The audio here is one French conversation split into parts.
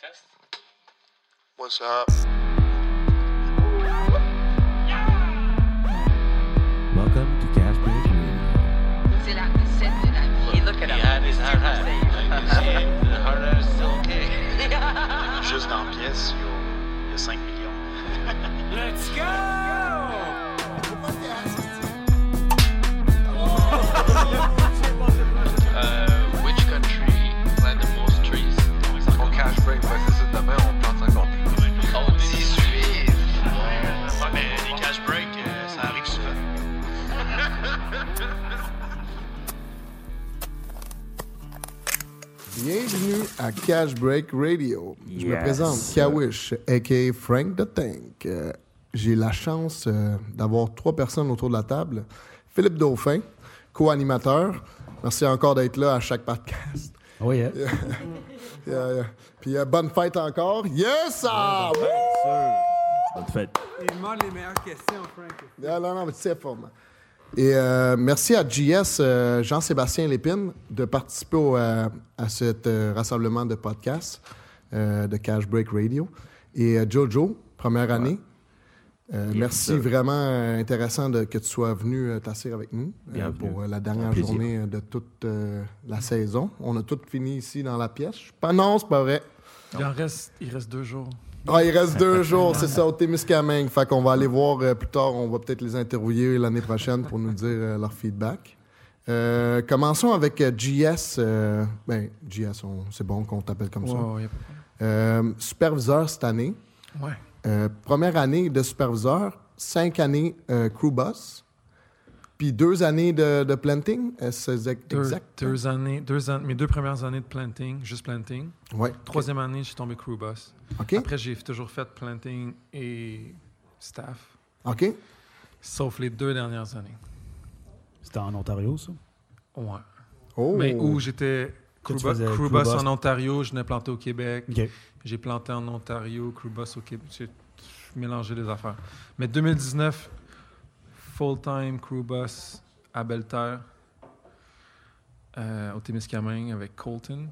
test. What's up? Welcome to Cash Break Radio. C'est la recette de la vie. Look at He him. had his hard hat. Like, you see, the hard hat is still okay. Juste dans la pièce, il y a- il y a 5 millions. Let's go! Bienvenue à Cash Break Radio. Je me présente Kawish, a.k.a. Frank the Tank. Euh, J'ai la chance euh, d'avoir trois personnes autour de la table. Philippe Dauphin, co-animateur. Merci encore d'être là à chaque podcast. Oh yeah. Yeah, yeah. Puis euh, bonne fête encore. Yes! Ah! Bonne fête. Il demande les meilleures questions, Frank. Non, non, non, mais tu sais, forme. Et euh, merci à JS, euh, Jean-Sébastien Lépine, de participer au, euh, à ce rassemblement de podcasts euh, de Cash Break Radio. Et euh, Jojo, première année. Euh, merci, vraiment euh, intéressant de, que tu sois venu euh, t'asseoir avec nous euh, pour euh, la dernière journée de toute euh, la saison. On a tout fini ici dans la pièce. Pas non, c'est pas vrai. Il en reste, il reste deux jours. Ah, il reste deux jours, c'est ça, au Témiscamingue. Fait qu'on va aller voir euh, plus tard. On va peut-être les interviewer l'année prochaine pour nous dire euh, leur feedback. Euh, commençons avec GS. ben, GS, c'est bon qu'on t'appelle comme ça. Superviseur cette année. ouais. Première année de superviseur, cinq années crew boss, puis deux années de, de planting. Est-ce c'est Deux, exact? deux années, deux an- mes deux premières années de planting, juste planting. Ouais. Troisième année, j'ai tombé crew boss. OK. Après, j'ai toujours fait planting et staff, OK. sauf les deux dernières années. C'était en Ontario, ça? Ouais. Oh. Mais où j'étais crew, tu bo- faisais crew crew boss en Ontario, je n'ai planté au Québec. OK. J'ai planté en Ontario, crew boss au Québec. J'ai mélangé les affaires. Mais 2019, full-time crew boss à Belle-Terre, euh, au Témiscamingue avec Colton.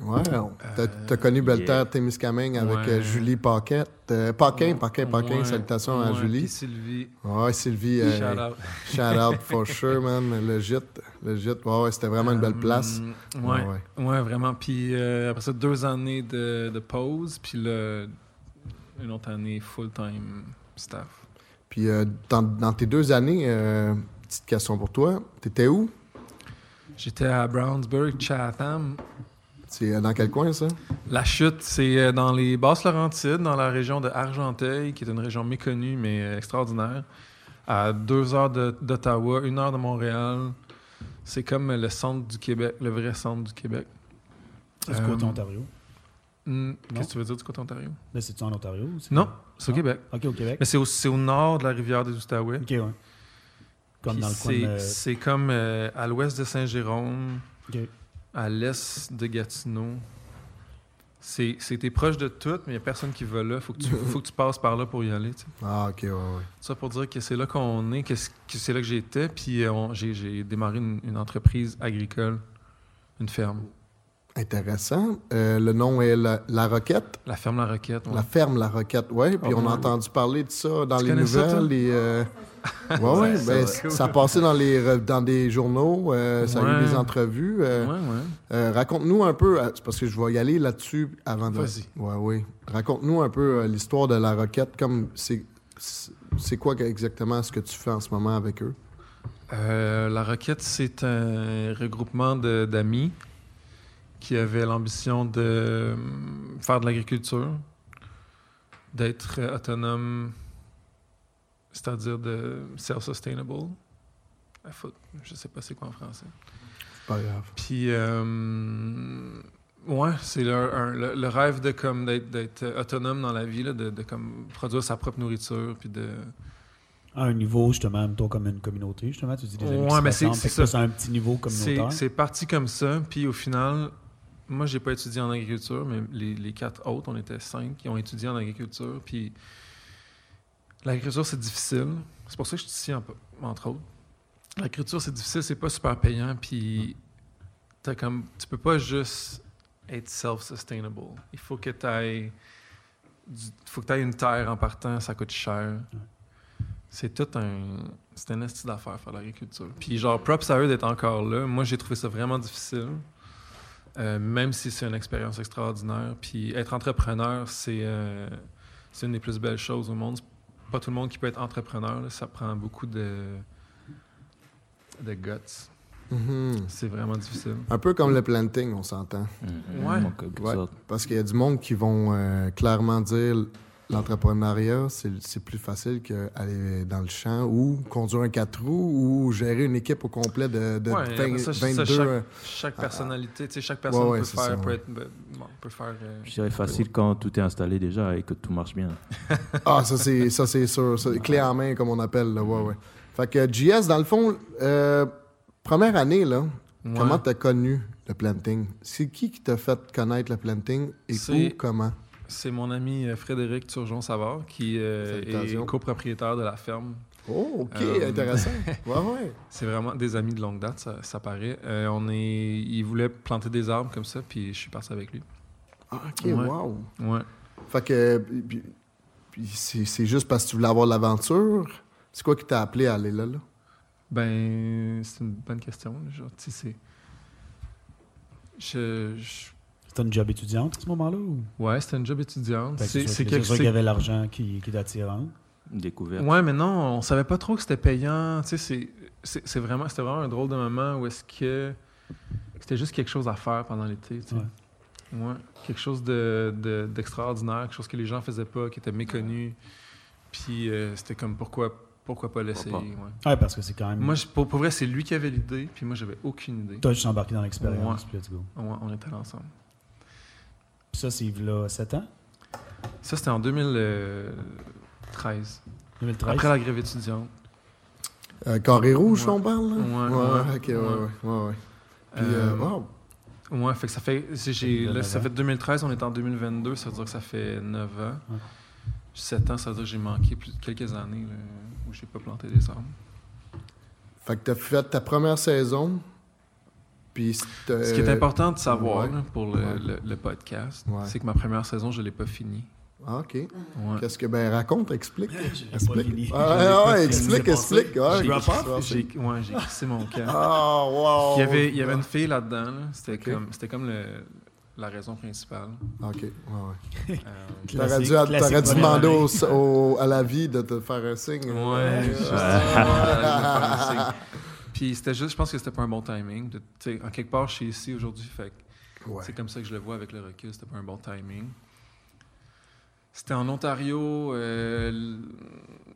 Ouais, t'as Euh, t'as connu Belterre yeah. Témiscamingue avec Ouais. euh, Julie Paquette. Euh, Paquin, Paquin, Paquin, Ouais, salutations à Julie. Sylvie, Ouais, Sylvie, euh, shout out. shout out for sure, man. Le gîte, le gîte, ouais, ouais, c'était vraiment une belle place. Ouais, ouais, vraiment. Puis après ça, deux années de, de pause, puis là, une autre année full-time staff. Puis euh, dans, dans tes deux années, euh, petite question pour toi, t'étais où? J'étais à Brownsburg, Chatham. C'est euh, dans quel coin, ça? La chute, c'est euh, dans les Basses-Laurentides, dans la région de Argenteuil, qui est une région méconnue, mais euh, extraordinaire. À deux heures d'Ottawa, une heure de Montréal. C'est comme le centre du Québec, le vrai centre du Québec. C'est du côté Euh, Ontario. Hmm? Qu'est-ce que tu veux dire du côté Ontario? Là, c'est-tu en Ontario? ou c'est- Non, c'est au Non? Québec. OK, au Québec. Mais c'est au, c'est au nord de la rivière des Outaouais. OK, ouais. Comme Puis dans le coin c'est, de... c'est comme euh, à l'ouest de Saint-Jérôme, à l'est de Gatineau. C'est, c'est- t'es proche de tout, mais il n'y a personne qui va là. Faut que tu, faut que tu passes par là pour y aller. tu sais. Ah, ok, ouais, ouais. Ça pour dire que c'est là qu'on est, que, c'est là que j'étais. Puis euh, on- j'ai, j'ai démarré une, une entreprise agricole, une ferme. Intéressant. Euh, le nom est La, La Roquette. La ferme La Roquette. ouais. La ferme La Roquette, oui. Puis Ah, on a entendu parler de ça dans Tu les ça, nouvelles. toi? les, euh, ouais, ouais, ça, ben, ça a passé dans, les, dans des journaux. euh, ça a eu des entrevues. euh, Ouais, ouais. euh, Raconte-nous un peu, c'est parce que je vais y aller là-dessus avant de. Vas-y. Ouais, oui. Raconte-nous un peu euh, l'histoire de La Roquette. Comme c'est, quoi exactement ce que tu fais en ce moment avec eux? Euh, la Roquette, c'est un regroupement d'amis qui avaient l'ambition de euh, faire de l'agriculture, d'être euh, autonome, c'est-à-dire de self-sustainable. Faut- Je sais pas c'est quoi en français. Pas grave. Puis, euh, ouais, c'est le, un- le- le rêve de comme d'être, autonome dans la vie, là, de, de comme produire sa propre nourriture, puis de... À un niveau, justement, plutôt comme une communauté, justement. Tu dis des amis Ouais, qui mais c'est- c'est ça. à un petit niveau C'est, communautaire. c'est parti comme ça, puis au final, moi, j'ai pas étudié en agriculture, mais les, quatre autres, on était cinq qui ont étudié en agriculture, puis l'agriculture, c'est difficile. C'est pour ça que je suis ici, en- entre autres. L'agriculture, c'est difficile, c'est pas super payant, puis t'as comme, tu peux pas juste être self-sustainable. Il faut que tu ailles faut que tu une terre en partant, ça coûte cher. C'est tout un c'est un esti d'affaires faire l'agriculture. Puis genre props à eux d'être encore là. Moi, j'ai trouvé ça vraiment difficile. Euh, même si c'est une expérience extraordinaire. Puis être entrepreneur, c'est euh, c'est une des plus belles choses au monde. Pas tout le monde qui peut être entrepreneur. là. Ça prend beaucoup de, de guts. Mhm. C'est vraiment difficile. Un peu comme le planting, on s'entend. Quelque Ouais. Parce qu'il y a du monde qui vont euh, clairement dire l'entrepreneuriat, c'est c'est plus facile qu'aller dans le champ ou conduire un 4 roues ou gérer une équipe au complet de, de Ouais, 20 après ça, ça, 22. chaque- Chaque Ah, personnalité, tu sais, chaque personne ouais, peut, faire, ça, peut, ouais. être, bon, peut faire. euh, Je dirais facile quand tout est installé déjà et que tout marche bien. Ah, ça c'est ça c'est sûr. Ça, clé en main, comme on appelle. Là. Ouais, ouais. Fait que JS, dans le fond, euh, première année, là, ouais. comment t'as connu le planting? C'est qui qui t'a fait connaître le planting et où, comment? C'est mon ami euh, Frédéric Turgeon-Savard qui euh, est copropriétaire de la ferme. Oh, OK, Euh, intéressant. Ouais, ouais. C'est vraiment des amis de longue date, ça, ça paraît. Euh, on est, il voulait planter des arbres comme ça, puis je suis parti avec lui. Ah, OK, Ouais. wow. Ouais. Fait que c'est juste parce que tu voulais avoir l'aventure? C'est quoi qui t'a appelé à aller là? là? Ben, c'est une bonne question. là, Genre, tu sais, c'est. Je, je- C'était une job étudiante à ce moment-là? Ou... Ouais, c'était une job étudiante. C'est c'est c'est sûr quelque qu'il y avait l'argent qui, qui est attirant. Une découverte. Ouais, mais non, on savait pas trop que c'était payant. Tu sais, c'est- c'est c'est vraiment, c'était vraiment un drôle de moment où est-ce que c'était juste quelque chose à faire pendant l'été. tu sais. Ouais. Ouais. Quelque chose de- de- d'extraordinaire, quelque chose que les gens faisaient pas, qui était méconnu. Puis euh, c'était comme pourquoi, pourquoi pas l'essayer. Pourquoi ouais. Ouais, parce que c'est quand même. Moi, je- pour, pour vrai, c'est lui qui avait l'idée, puis moi, j'avais aucune idée. Toi, juste embarqué dans l'expérience, Ouais. puis let's go. Ouais, on était là ensemble. Puis ça, c'est là 7 ans? Ça, c'était en 2013, 2013? après la grève étudiante. Euh, Carré rouge, Ouais. on parle? Là? Ouais, ouais, ok, ouais, ouais. ouais. ouais, ouais. Puis, euh, Euh, wow. Ouais, fait que ça fait. c'est- j'ai- là, 9 ça fait 2013, on est en 2022, ça veut dire que ça fait 9 ans. Ouais. 7 ans, ça veut dire que j'ai manqué plus, quelques années là, où j'ai pas planté des arbres. Fait que t'as fait ta première saison. Puis Ce qui est important de savoir Euh, ouais. là, pour le, Ouais. le- le podcast, Ouais. c'est que ma première saison, je l'ai pas finie. Ah, OK. Ouais. Qu'est-ce que. Ben, raconte, explique. explique. Ah, ouais, ouais, explique, explique. Ouais, J'ai- ouais, crissé mon camp. Ah, wow. il, y avait, il y avait une fille là-dedans. là. C'était comme, c'était comme le- la raison principale. OK, ouais, ouais. Euh, T'aurais dû, t'aurais demander année. au- au- à la vie de te faire un signe. Ouais, juste- Ouais. Puis c'était juste, je pense que c'était pas un bon timing. De- tu sais, en quelque part, je suis ici aujourd'hui, fait Ouais. c'est comme ça que je le vois avec le recul. C'était pas un bon timing. C'était en Ontario. euh,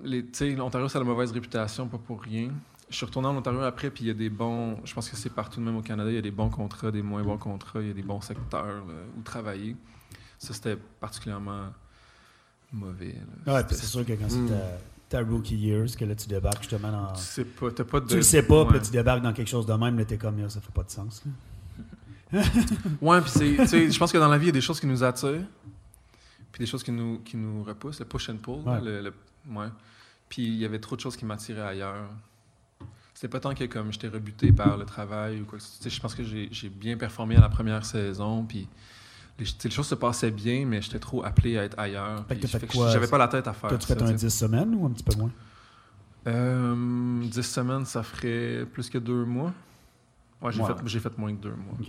l'Ontario, ça a la mauvaise réputation, pas pour rien. Je suis retourné en Ontario après, puis il y a des bons. Je pense que c'est partout, même au Canada, il y a des bons contrats, des moins bons contrats, il y a des bons secteurs là, où travailler. Ça, c'était particulièrement mauvais. là. Ouais, C'était- puis c'est sûr que quand Mm. Ta, rookie years, que là, tu débarques justement dans. Tu sais pas, t'as pas de. Tu le sais pas, puis là, tu débarques dans quelque chose de même, là, t'es comme, ça fait pas de sens. là. Ouais, puis c'est, tu sais, je pense que dans la vie, il y a des choses qui nous attirent, puis des choses qui nous, qui nous repoussent, le push and pull. Ouais. le- le- ouais. Puis il y avait trop de choses qui m'attiraient ailleurs. C'était pas tant que comme j'étais rebuté par le travail ou quoi. Tu sais, je pense que j'ai, j'ai bien performé à la première saison, puis les, choses se passaient bien, mais j'étais trop appelé à être ailleurs. Fait que fait que J'avais pas la tête à faire. T'as-tu ça, fait un tu sais. 10 semaines ou un petit peu moins? Euh, 10 semaines, ça ferait plus que deux mois. Ouais, j'ai, Ouais. Fait, j'ai fait moins que deux mois. Ok.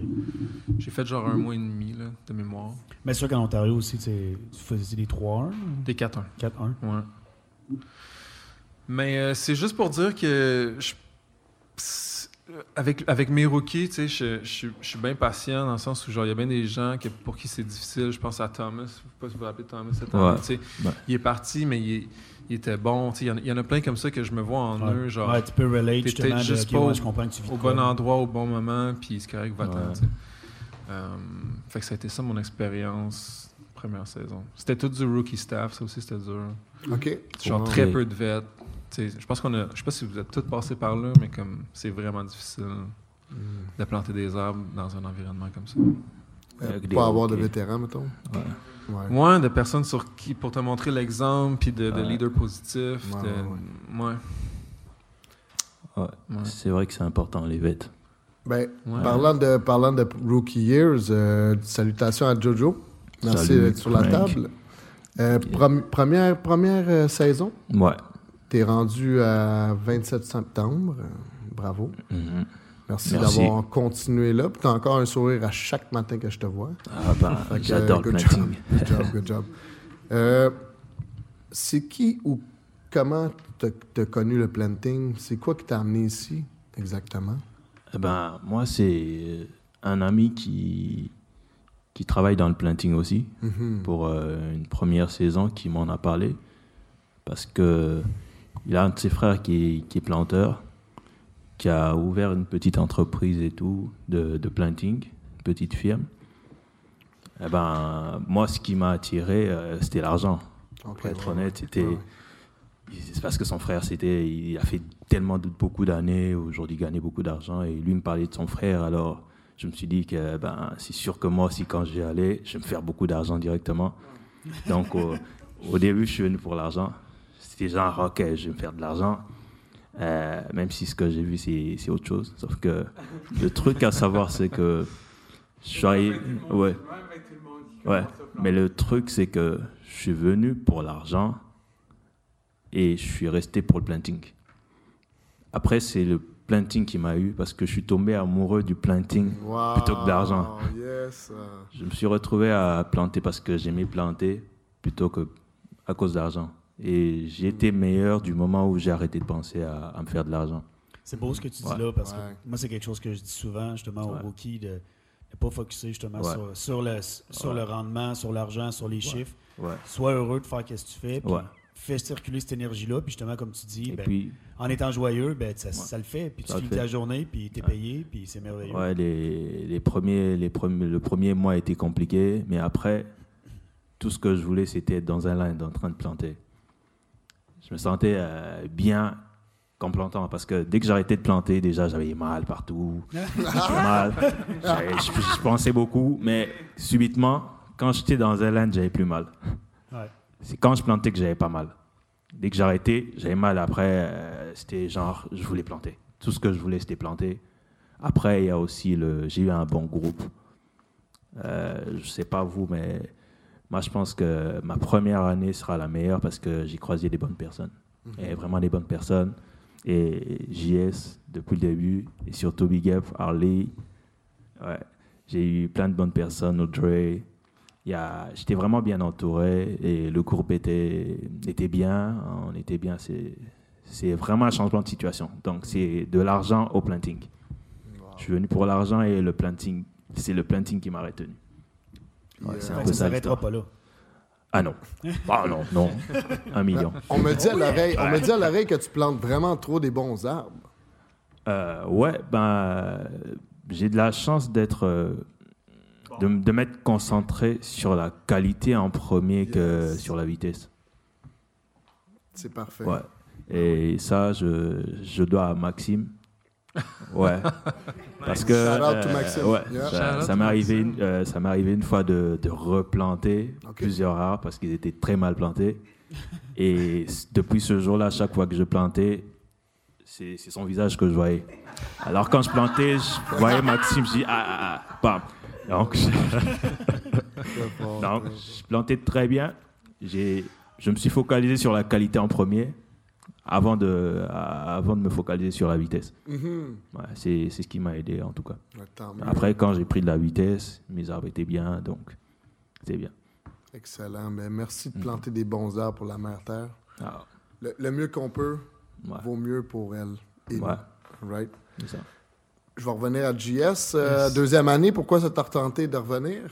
J'ai fait genre un mois et demi là, de mémoire. Mais c'est sûr qu'en Ontario aussi, tu sais, tu faisais des 3-1, ou Des 4-1. 4-1. Ouais. Mais euh, c'est juste pour dire que je- avec, avec mes rookies, tu sais, je, je suis- je suis bien patient dans le sens où genre il y a bien des gens que, pour qui c'est difficile. Je pense à Thomas, je sais pas si vous vous rappelez Thomas cette année, Ouais. tu sais. Ouais. Il est parti, mais il, est- il était bon. tu sais, Il y, en a- il y en a plein comme ça que je me vois en Ouais. eux, genre ouais, tu peux relate t'es justement. de, juste pas je comprends que tu vis au bon endroit, au bon moment, puis c'est correct, va-t'en. Ouais. tu sais. Euh, fait que ça a été ça mon expérience première saison. C'était tout du rookie staff, ça aussi c'était dur. OK. Genre Ouais. très peu de vêtements. Je pense qu'on a. Je sais pas si vous êtes tous passés par là, mais comme c'est vraiment difficile Mm. de planter des arbres dans un environnement comme ça. Euh, des pas avoir de vétérans, mettons. Ouais. Ouais. Ouais, de personnes sur qui pour te montrer l'exemple, puis de, de Ouais. leaders positifs. Ouais, de- ouais, ouais. Ouais. Ouais. C'est vrai que c'est important, les vêtements. Ben, Ouais. parlant, de, parlant de Rookie Years, euh, salutations à Jojo. Merci d'être sur la Frank. table. Euh, prom- première première euh, saison, Ouais. T'es rendu à 27 septembre. Bravo. Mhm. Merci, Merci. d'avoir continué là. Puis t'as encore un sourire à chaque matin que je te vois. Ah ben, j'adore le job, Good job, good job. Euh, c'est qui ou comment t'as t'as connu le planting? C'est quoi qui t'a amené ici exactement? Eh ben, moi, c'est un ami qui, qui travaille dans le planting aussi, Mhm. pour euh, une première saison, qui m'en a parlé. Parce que il a un de ses frères qui est, qui est planteur, qui a ouvert une petite entreprise et tout, de, de planting, une petite firme. Eh ben, moi, ce qui m'a attiré, euh, c'était l'argent. Pour être ouais, honnête, c'était. ouais. C'est parce que son frère, c'était, il a fait tellement de, beaucoup d'années, aujourd'hui il gagnait beaucoup d'argent, et lui me parlait de son frère, alors je me suis dit que ben, c'est sûr que moi aussi, quand j'y allais, je vais me faire beaucoup d'argent directement. Donc au, au début, je suis venu pour l'argent. C'était genre, ok, je vais me faire de l'argent, Euh, même si ce que j'ai vu, c'est, autre chose. Sauf que le truc à savoir, c'est que je suis arrivé- Ouais. Ouais, mais le truc, c'est que je suis venu pour l'argent et je suis resté pour le planting. Après, c'est le planting qui m'a eu parce que je suis tombé amoureux du planting. Wow, Plutôt que d'argent. Yes. euh, Je me suis retrouvé à planter parce que j'aimais planter plutôt que à cause d'argent. Et j'ai été meilleur du moment où j'ai arrêté de penser à, à me faire de l'argent. C'est beau ce que tu dis Ouais. là, parce Ouais. que moi, c'est quelque chose que je dis souvent, justement, Ouais. aux rookies, de ne pas focuser justement Ouais. sur, sur le, sur Ouais. le rendement, sur l'argent, sur les chiffres. Ouais. Sois heureux de faire ce que tu fais, puis Ouais. fais circuler cette énergie-là, puis justement, comme tu dis, ben, puis, en étant joyeux, ben, ça, ça le fait, puis tu finis ta journée, puis t'es Ouais. payé, puis c'est merveilleux. Ouais, les, les premiers, les premiers, le premier mois était compliqué, mais après, tout ce que je voulais, c'était être dans un line en train de planter. Je me sentais euh, bien qu'en plantant, parce que dès que j'arrêtais de planter, déjà, j'avais mal partout. J'avais mal. J'avais- Je, je pensais beaucoup, mais subitement, quand j'étais dans un line, j'avais plus mal. Ouais. C'est quand je plantais que j'avais pas mal. Dès que j'arrêtais, j'avais mal. Après, euh, c'était genre, je voulais planter. Tout ce que je voulais, c'était planter. Après, il y a aussi le. J'ai eu un bon groupe. Euh, je sais pas vous, mais moi, je pense que ma première année sera la meilleure parce que j'ai croisé des bonnes personnes. Et vraiment des bonnes personnes. Et JS depuis le début. Et surtout Big Up, Harley. Ouais. J'ai eu plein de bonnes personnes, Audrey. J'étais vraiment bien entouré et le groupe était, était bien. On était bien. C'est c'est vraiment un changement de situation. Donc, c'est de l'argent au planting. Je suis venu pour l'argent et le planting, c'est le planting qui m'a retenu. Ouais, c'est un peu ça s'arrêtera pas là. Ah non. Ah non, non. Un million. On me dit à l'oreille, on me dit à l'oreille que tu plantes vraiment trop des bons arbres. Euh, ouais, ben, euh, j'ai de la chance d'être. euh, de, de m'être concentré sur la qualité en premier que Yes. sur la vitesse. C'est parfait. Ouais. Et ça, je, je dois à Maxime. Ouais. Parce que. Shout out to euh, Maxime. ouais, Yeah. Shout ça, m'est arrivé, euh, ça m'est arrivé une fois de, de replanter plusieurs arbres parce qu'ils étaient très mal plantés. Et depuis ce jour-là, chaque fois que je plantais, c'est son visage que je voyais. Alors quand je plantais, je voyais Maxime, je dis ah, ah, ah, bam. Donc, je, donc, je plantais très bien. J'ai, je me suis focalisé sur la qualité en premier avant de, avant de me focaliser sur la vitesse. Mhm. Ouais, c'est, c'est ce qui m'a aidé en tout cas. Après, quand j'ai pris de la vitesse, mes arbres étaient bien, donc c'est bien. Excellent. Ben, merci Mhm. de planter des bons arbres pour la mère Terre. Ah, Le, le mieux qu'on peut ouais, vaut mieux pour elle. Et ouais, nous. Right? ça. Je vais revenir à JS. euh. Deuxième année, pourquoi ça t'a retenté de revenir?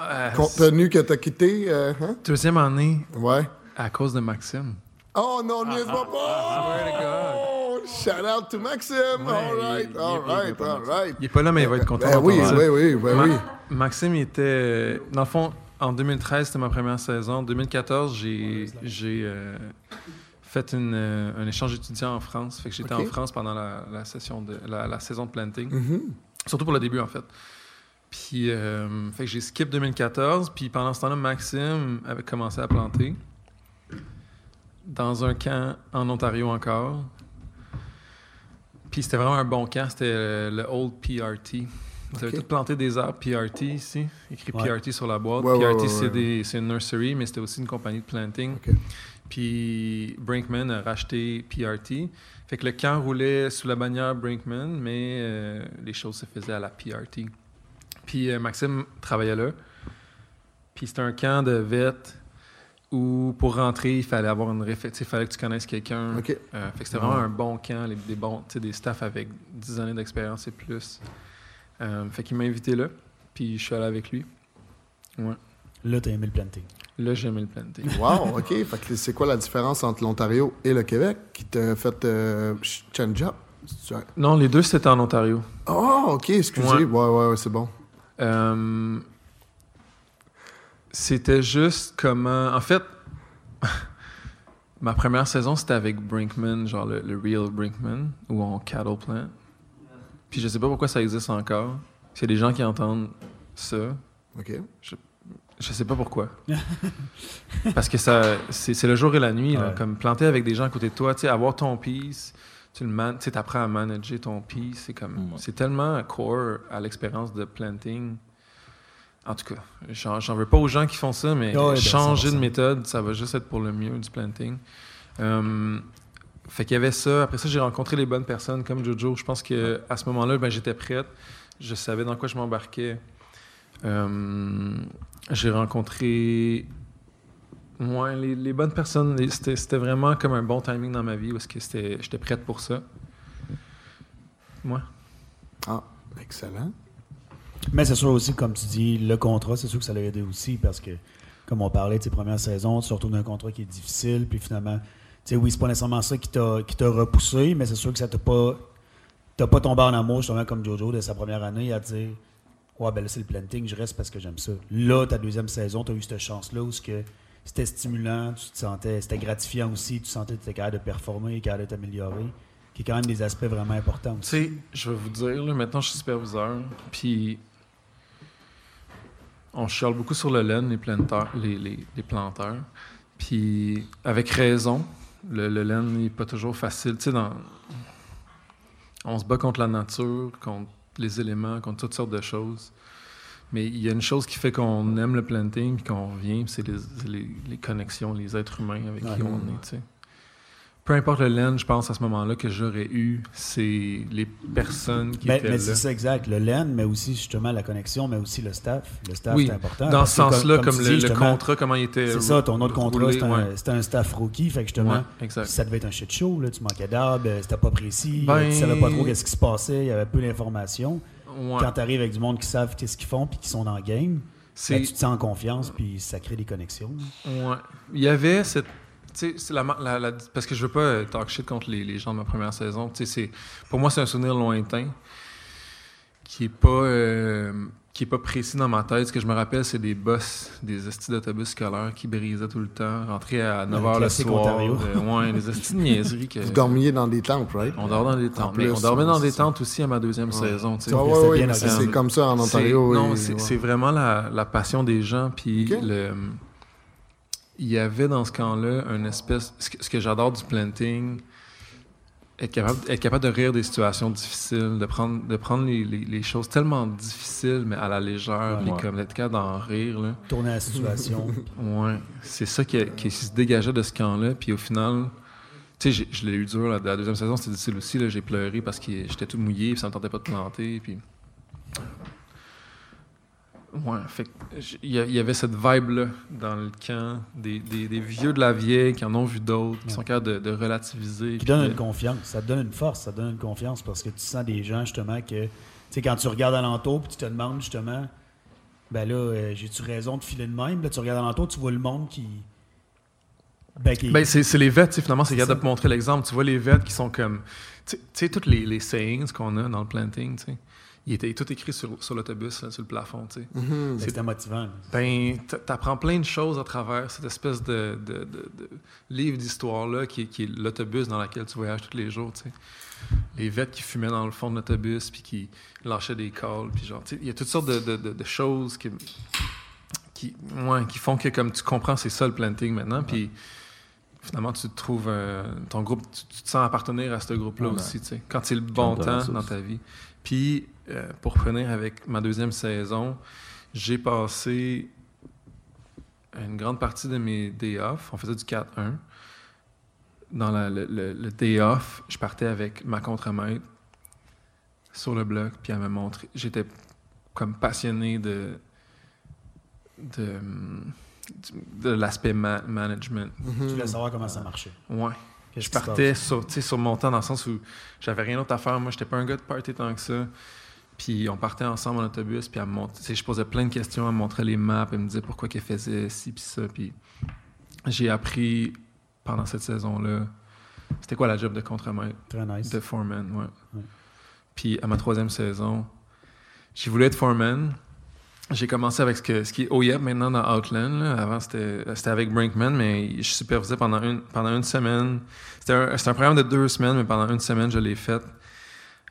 Euh, Compte tenu que t'as quitté, euh, hein? Deuxième année, Ouais. à cause de Maxime. Oh non, niaise-moi pas! Oh, shout out to Maxime! all right, il- il est all il right, all right. Il est pas là, mais il va être content. Ben oui, oui, oui, ben Ma- oui. Maxime, il était. Dans le fond, en 2013, c'était ma première saison. En 2014, j'ai j'ai, euh, fait une, euh, un échange étudiant en France. Fait que j'étais en France pendant la, la session de, la, la saison de planting. Mhm. Surtout pour le début, en fait. Puis, euh, fait que j'ai skip 2014. Puis pendant ce temps-là, Maxime avait commencé à planter dans un camp en Ontario encore. Puis c'était vraiment un bon camp, c'était le Old PRT. Vous avez tout planté des arbres PRT ici, écrit Ouais. PRT sur la boîte. Ouais, PRT, ouais, c'est une nursery, mais c'était aussi une compagnie de planting. Puis Brinkman a racheté PRT. Fait que le camp roulait sous la bannière Brinkman, mais euh, les choses se faisaient à la PRT. Puis euh, Maxime travaillait là. Puis c'était un camp de vet où pour rentrer, il fallait avoir une réflexion. Il fallait que tu connaisses quelqu'un. OK. Euh, fait que c'était vraiment un bon camp, les- des, bons, tu sais, des staffs avec 10 années d'expérience et plus. Euh, fait qu'il m'a invité là, puis je suis allé avec lui. Ouais. Là, t'as aimé le planting. Là, j'ai aimé le planter. Wow, OK. fait que c'est quoi la différence entre l'Ontario et le Québec qui t'a fait euh, ch- change up? Non, les deux, c'était en Ontario. Oh, OK, excusez. Ouais. Ouais, ouais, ouais, c'est bon. Euh, c'était juste comment. En fait, ma première saison, c'était avec Brinkman, genre le, le real Brinkman, ou en cattle plant. Puis je sais pas pourquoi ça existe encore. S'il y a des gens qui entendent ça, OK. je sais pas pourquoi. Parce que ça, c'est c'est le jour et la nuit, là, Ouais. comme planter avec des gens à côté de toi, avoir ton piece, tu le man, tu sais, t'apprends à manager ton piece, c'est comme, Mm. c'est tellement core à l'expérience de planting. En tout cas, j'en veux pas aux gens qui font ça, mais ben, changer de 100%. méthode, ça va juste être pour le mieux du planting. Euh, fait qu'il y avait ça. Après ça, j'ai rencontré les bonnes personnes comme Jojo. Je pense que à ce moment-là, ben, j'étais prête. Je savais dans quoi je m'embarquais. Euh, j'ai rencontré ouais, les, les bonnes personnes. C'était vraiment comme un bon timing dans ma vie parce que j'étais prête pour ça. Moi? Ah, excellent. Mais c'est sûr aussi, comme tu dis, le contrat, c'est sûr que ça l'a aidé aussi parce que, comme on parlait de tes premières saisons, tu te retrouves dans un contrat qui est difficile, puis finalement, tu sais, oui, c'est pas nécessairement ça qui t'a repoussé, mais c'est sûr que ça t'a pas. T'as pas tombé en amour, justement, comme Jojo, de sa première année, à dire Ouais, ben là, c'est le planting, je reste parce que j'aime ça. Là, ta deuxième saison, tu as eu cette chance-là où c'était stimulant, tu te sentais, c'était gratifiant aussi, tu sentais que tu étais capable de performer, capable de t'améliorer, qui est quand même des aspects vraiment importants Tu sais, je vais vous dire, là, maintenant je suis superviseur, puis on chiale beaucoup sur le laine, les planteurs, les, les- les planteurs. Puis avec raison, le, le laine n'est pas toujours facile. Tu sais, dans... on se bat contre la nature, contre les éléments, contre toutes sortes de choses. Mais il y a une chose qui fait qu'on aime le planting, puis qu'on revient, c'est les, les- les connexions, les êtres humains avec qui on est. tu sais. Peu importe le laine, je pense à ce moment-là que j'aurais eu, c'est les personnes qui Ben, étaient mais là. c'est ça exact. Le LAN, mais aussi justement la connexion, mais aussi le staff. Le staff, Oui, c'est important. Dans ce sens-là, comme, tu le, dis, le contrat, comment il était. C'est ça, ton autre contrat, c'était un, ouais. c'était un staff rookie. Fait que justement, Ouais, exact. ça devait être un shit show. Là. Tu manquais d'arbres, euh, c'était pas précis, Ben- tu savais pas trop qu'est-ce qui se passait, il y avait peu d'informations. Ouais. Quand tu arrives avec du monde qui savent qu'est-ce qu'ils font puis qui sont dans le game, ben, tu te sens en confiance puis ça crée des connexions. Il y avait cette. Tu sais, c'est la, la- la- parce que je veux pas euh, talk shit contre les, les gens de ma première saison. Tu sais, c'est- pour moi, c'est un souvenir lointain qui est pas euh, qui est pas précis dans ma tête. Ce que je me rappelle, c'est des bus, des estis d'autobus scolaires qui brisaient tout le temps, rentraient à 9h le soir. Ontario. Euh, ouais, des estis de niaiseries. Que, Vous dormiez dans des tentes, right? on dort dans des tentes. Mais on dormait dans des tentes aussi à ma deuxième saison. Ouais, ouais, c'est comme ça en Ontario. Non, c'est vraiment la, la passion des gens. Puis le, il y avait dans ce camp-là une espèce. Ce que, j'adore du planting, être capable, être capable de rire des situations difficiles, de prendre, de prendre les, les- les choses tellement difficiles, mais à la légère, puis comme d'être capable d'en rire. Là. Tourner la situation. Ouais, c'est ça qui, qui se dégageait de ce camp-là. Puis au final, tu sais, je l'ai eu dur. La, la deuxième saison, c'était difficile aussi. J'ai pleuré parce que j'étais tout mouillé, puis ça me tentait pas de planter. Puis. Ouais, fait il y, avait cette vibe-là dans le camp, des, des- des vieux de la vieille qui en ont vu d'autres, qui Ouais. sont capables de, de relativiser. qui donne de- une confiance. Ça te donne une force, ça te donne une confiance parce que tu sens des gens justement que, tu sais, quand tu regardes alentour puis tu te demandes justement, ben là, euh, j'ai-tu raison de filer de même? Là, tu regardes alentour, tu vois le monde qui. Ben, qui Ben, c'est les sais, finalement, c'est capable de te montrer l'exemple. Tu vois les vets qui sont comme. Tu sais- tu sais, toutes les, les sayings qu'on a dans le planting, tu sais, ils étaient tout écrits sur, sur l'autobus, sur le plafond, tu sais. Mhm. Ben, c'était motivant. Ben, t'apprends plein de choses à travers cette espèce de, de- de- de livre d'histoire-là qui, est- qui est l'autobus dans lequel tu voyages tous les jours, tu sais. Les vêtements qui fumaient dans le fond de l'autobus, puis qui lâchaient des calls, puis genre, tu sais, il y a toutes sortes de, de- de- de choses qui, qui, ouais, qui font que comme tu comprends, c'est ça le planting maintenant, puis finalement, tu te trouves euh, ton groupe, tu, tu te sens appartenir à ce groupe-là aussi, tu sais, quand c'est le bon Quand temps dans ta vie. Puis, euh, pour finir avec ma deuxième saison, j'ai passé une grande partie de mes day off. On faisait du 4-1. Dans la- le, le- le day off, je partais avec ma contremaître sur le bloc, puis elle me montrait. J'étais comme passionné de, de, de l'aspect ma- management. Tu voulais savoir comment ça marchait. Ouais. Je partais sur, tu sais, sur mon temps dans le sens où j'avais rien d'autre à faire. Moi, j'étais pas un gars de party tant que ça. Puis on partait ensemble en autobus, puis elle me je posais plein de questions, elle me montrait les maps, elle me disait pourquoi qu'elle faisait ci puis ça. Puis j'ai appris pendant cette saison-là, c'était quoi la job de contremaître, Très nice. de foreman, ouais. Ouais. Puis à ma troisième saison, j'ai voulu être foreman. J'ai commencé avec ce, que, ce qui est OYEP maintenant dans Outland. là. Avant, c'était avec Brinkman, mais je supervisais pendant une, pendant une semaine. C'était un, programme de deux semaines, mais pendant une semaine, je l'ai fait.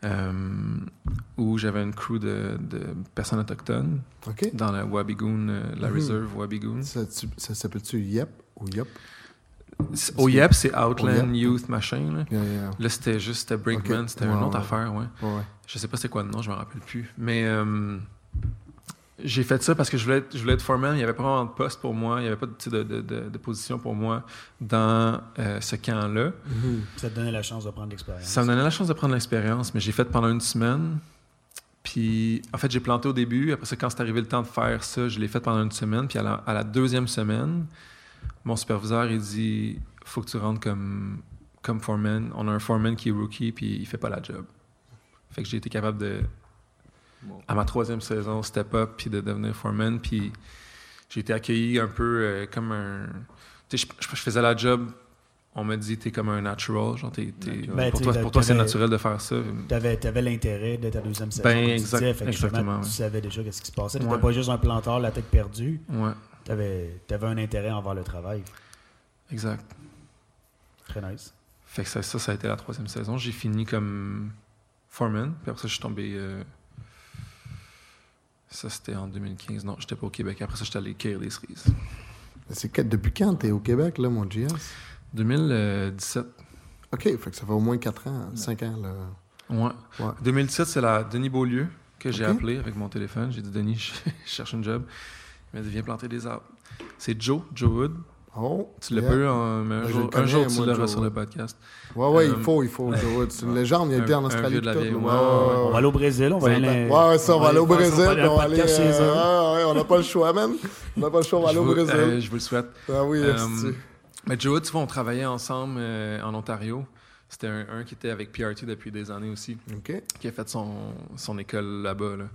euh, où j'avais une crew de, de personnes autochtones dans la Wabigoon, euh, la Mhm. réserve Wabigoon. Ça, tu- ça s'appelle-tu Yep ou Yep? C'est- OYEP, c'est Outland. Youth Machin. Là, Yeah, yeah. Là, c'était juste Brinkman, c'était Ouais, une autre ouais. affaire. Ouais, ouais. Je sais pas c'est quoi le nom, je me rappelle plus. Mais euh, j'ai fait ça parce que je voulais être, je voulais être foreman. Il n'y avait pas vraiment de poste pour moi. Il n'y avait pas de, de, de- de- de position pour moi dans euh, ce camp-là. Mhm. Ça te donnait la chance de prendre l'expérience. Ça me donnait la chance de prendre l'expérience, mais j'ai fait pendant une semaine. Puis, en fait, j'ai planté au début. Après ça, quand c'est arrivé le temps de faire ça, je l'ai fait pendant une semaine. Puis, à la, à la deuxième semaine, mon superviseur, il dit faut que tu rentres comme, comme foreman. On a un foreman qui est rookie, puis il fait pas la job. Fait que j'ai été capable de, à ma troisième saison, step up, puis de devenir foreman. Puis, j'ai été accueilli un peu euh, comme un. Tu sais, je, faisais la job. On m'a dit, t'es comme un natural. Genre, t'es-. Ben, pour toi, pour toi c'est t'avais- naturel de faire ça. Tu avais, l'intérêt d'être à deuxième saison. Ben, exact- disais. Exactement, Tu savais déjà qu'est-ce qui se passait. Tu n'étais Ouais. pas juste un planteur, la tête perdue. Ouais, Tu avais, un intérêt envers le travail. exact. Très nice. Fait que ça, ça, ça a été la troisième saison. J'ai fini comme foreman. Puis après ça, je suis tombé. euh, Ça, c'était en 2015. Non, j'étais pas au Québec. Après ça, j'étais allé cueillir des cerises. C'est que- depuis quand t'es au Québec, là, mon GS? 2017. OK, fait que ça fait au moins 4 ans, 5 ans, là. Ouais. Ouais. 2017, c'est la Denis Beaulieu que j'ai Ok. appelé avec mon téléphone. J'ai dit, Denis, je je cherche une job. Il m'a dit, viens planter des arbres. C'est Joe, Joe Wood. Oh! Tu l'as yeah. pas eu, un Ben, je jour, un connais, jour tu moi, l'auras sur le podcast. Ouais, ouais, Euh, il faut, il faut. Joe. C'est une légende, il a Un- été en un Australie. vieux de la tout, ouais, Ouais, On va aller au Brésil. On va aller. Ouais, ouais, ça, on va aller au Brésil, on va aller. podcast chez eux. euh, ouais, ouais, on n'a pas le choix, man. On n'a pas le choix, on va aller au Brésil. euh, je vous le souhaite. Ah oui, Euh. Mais Joe, tu vois, on travaillait ensemble euh, en Ontario. C'était un, un qui était avec PRT depuis des années aussi, OK. qui a fait son, son école là-bas. là.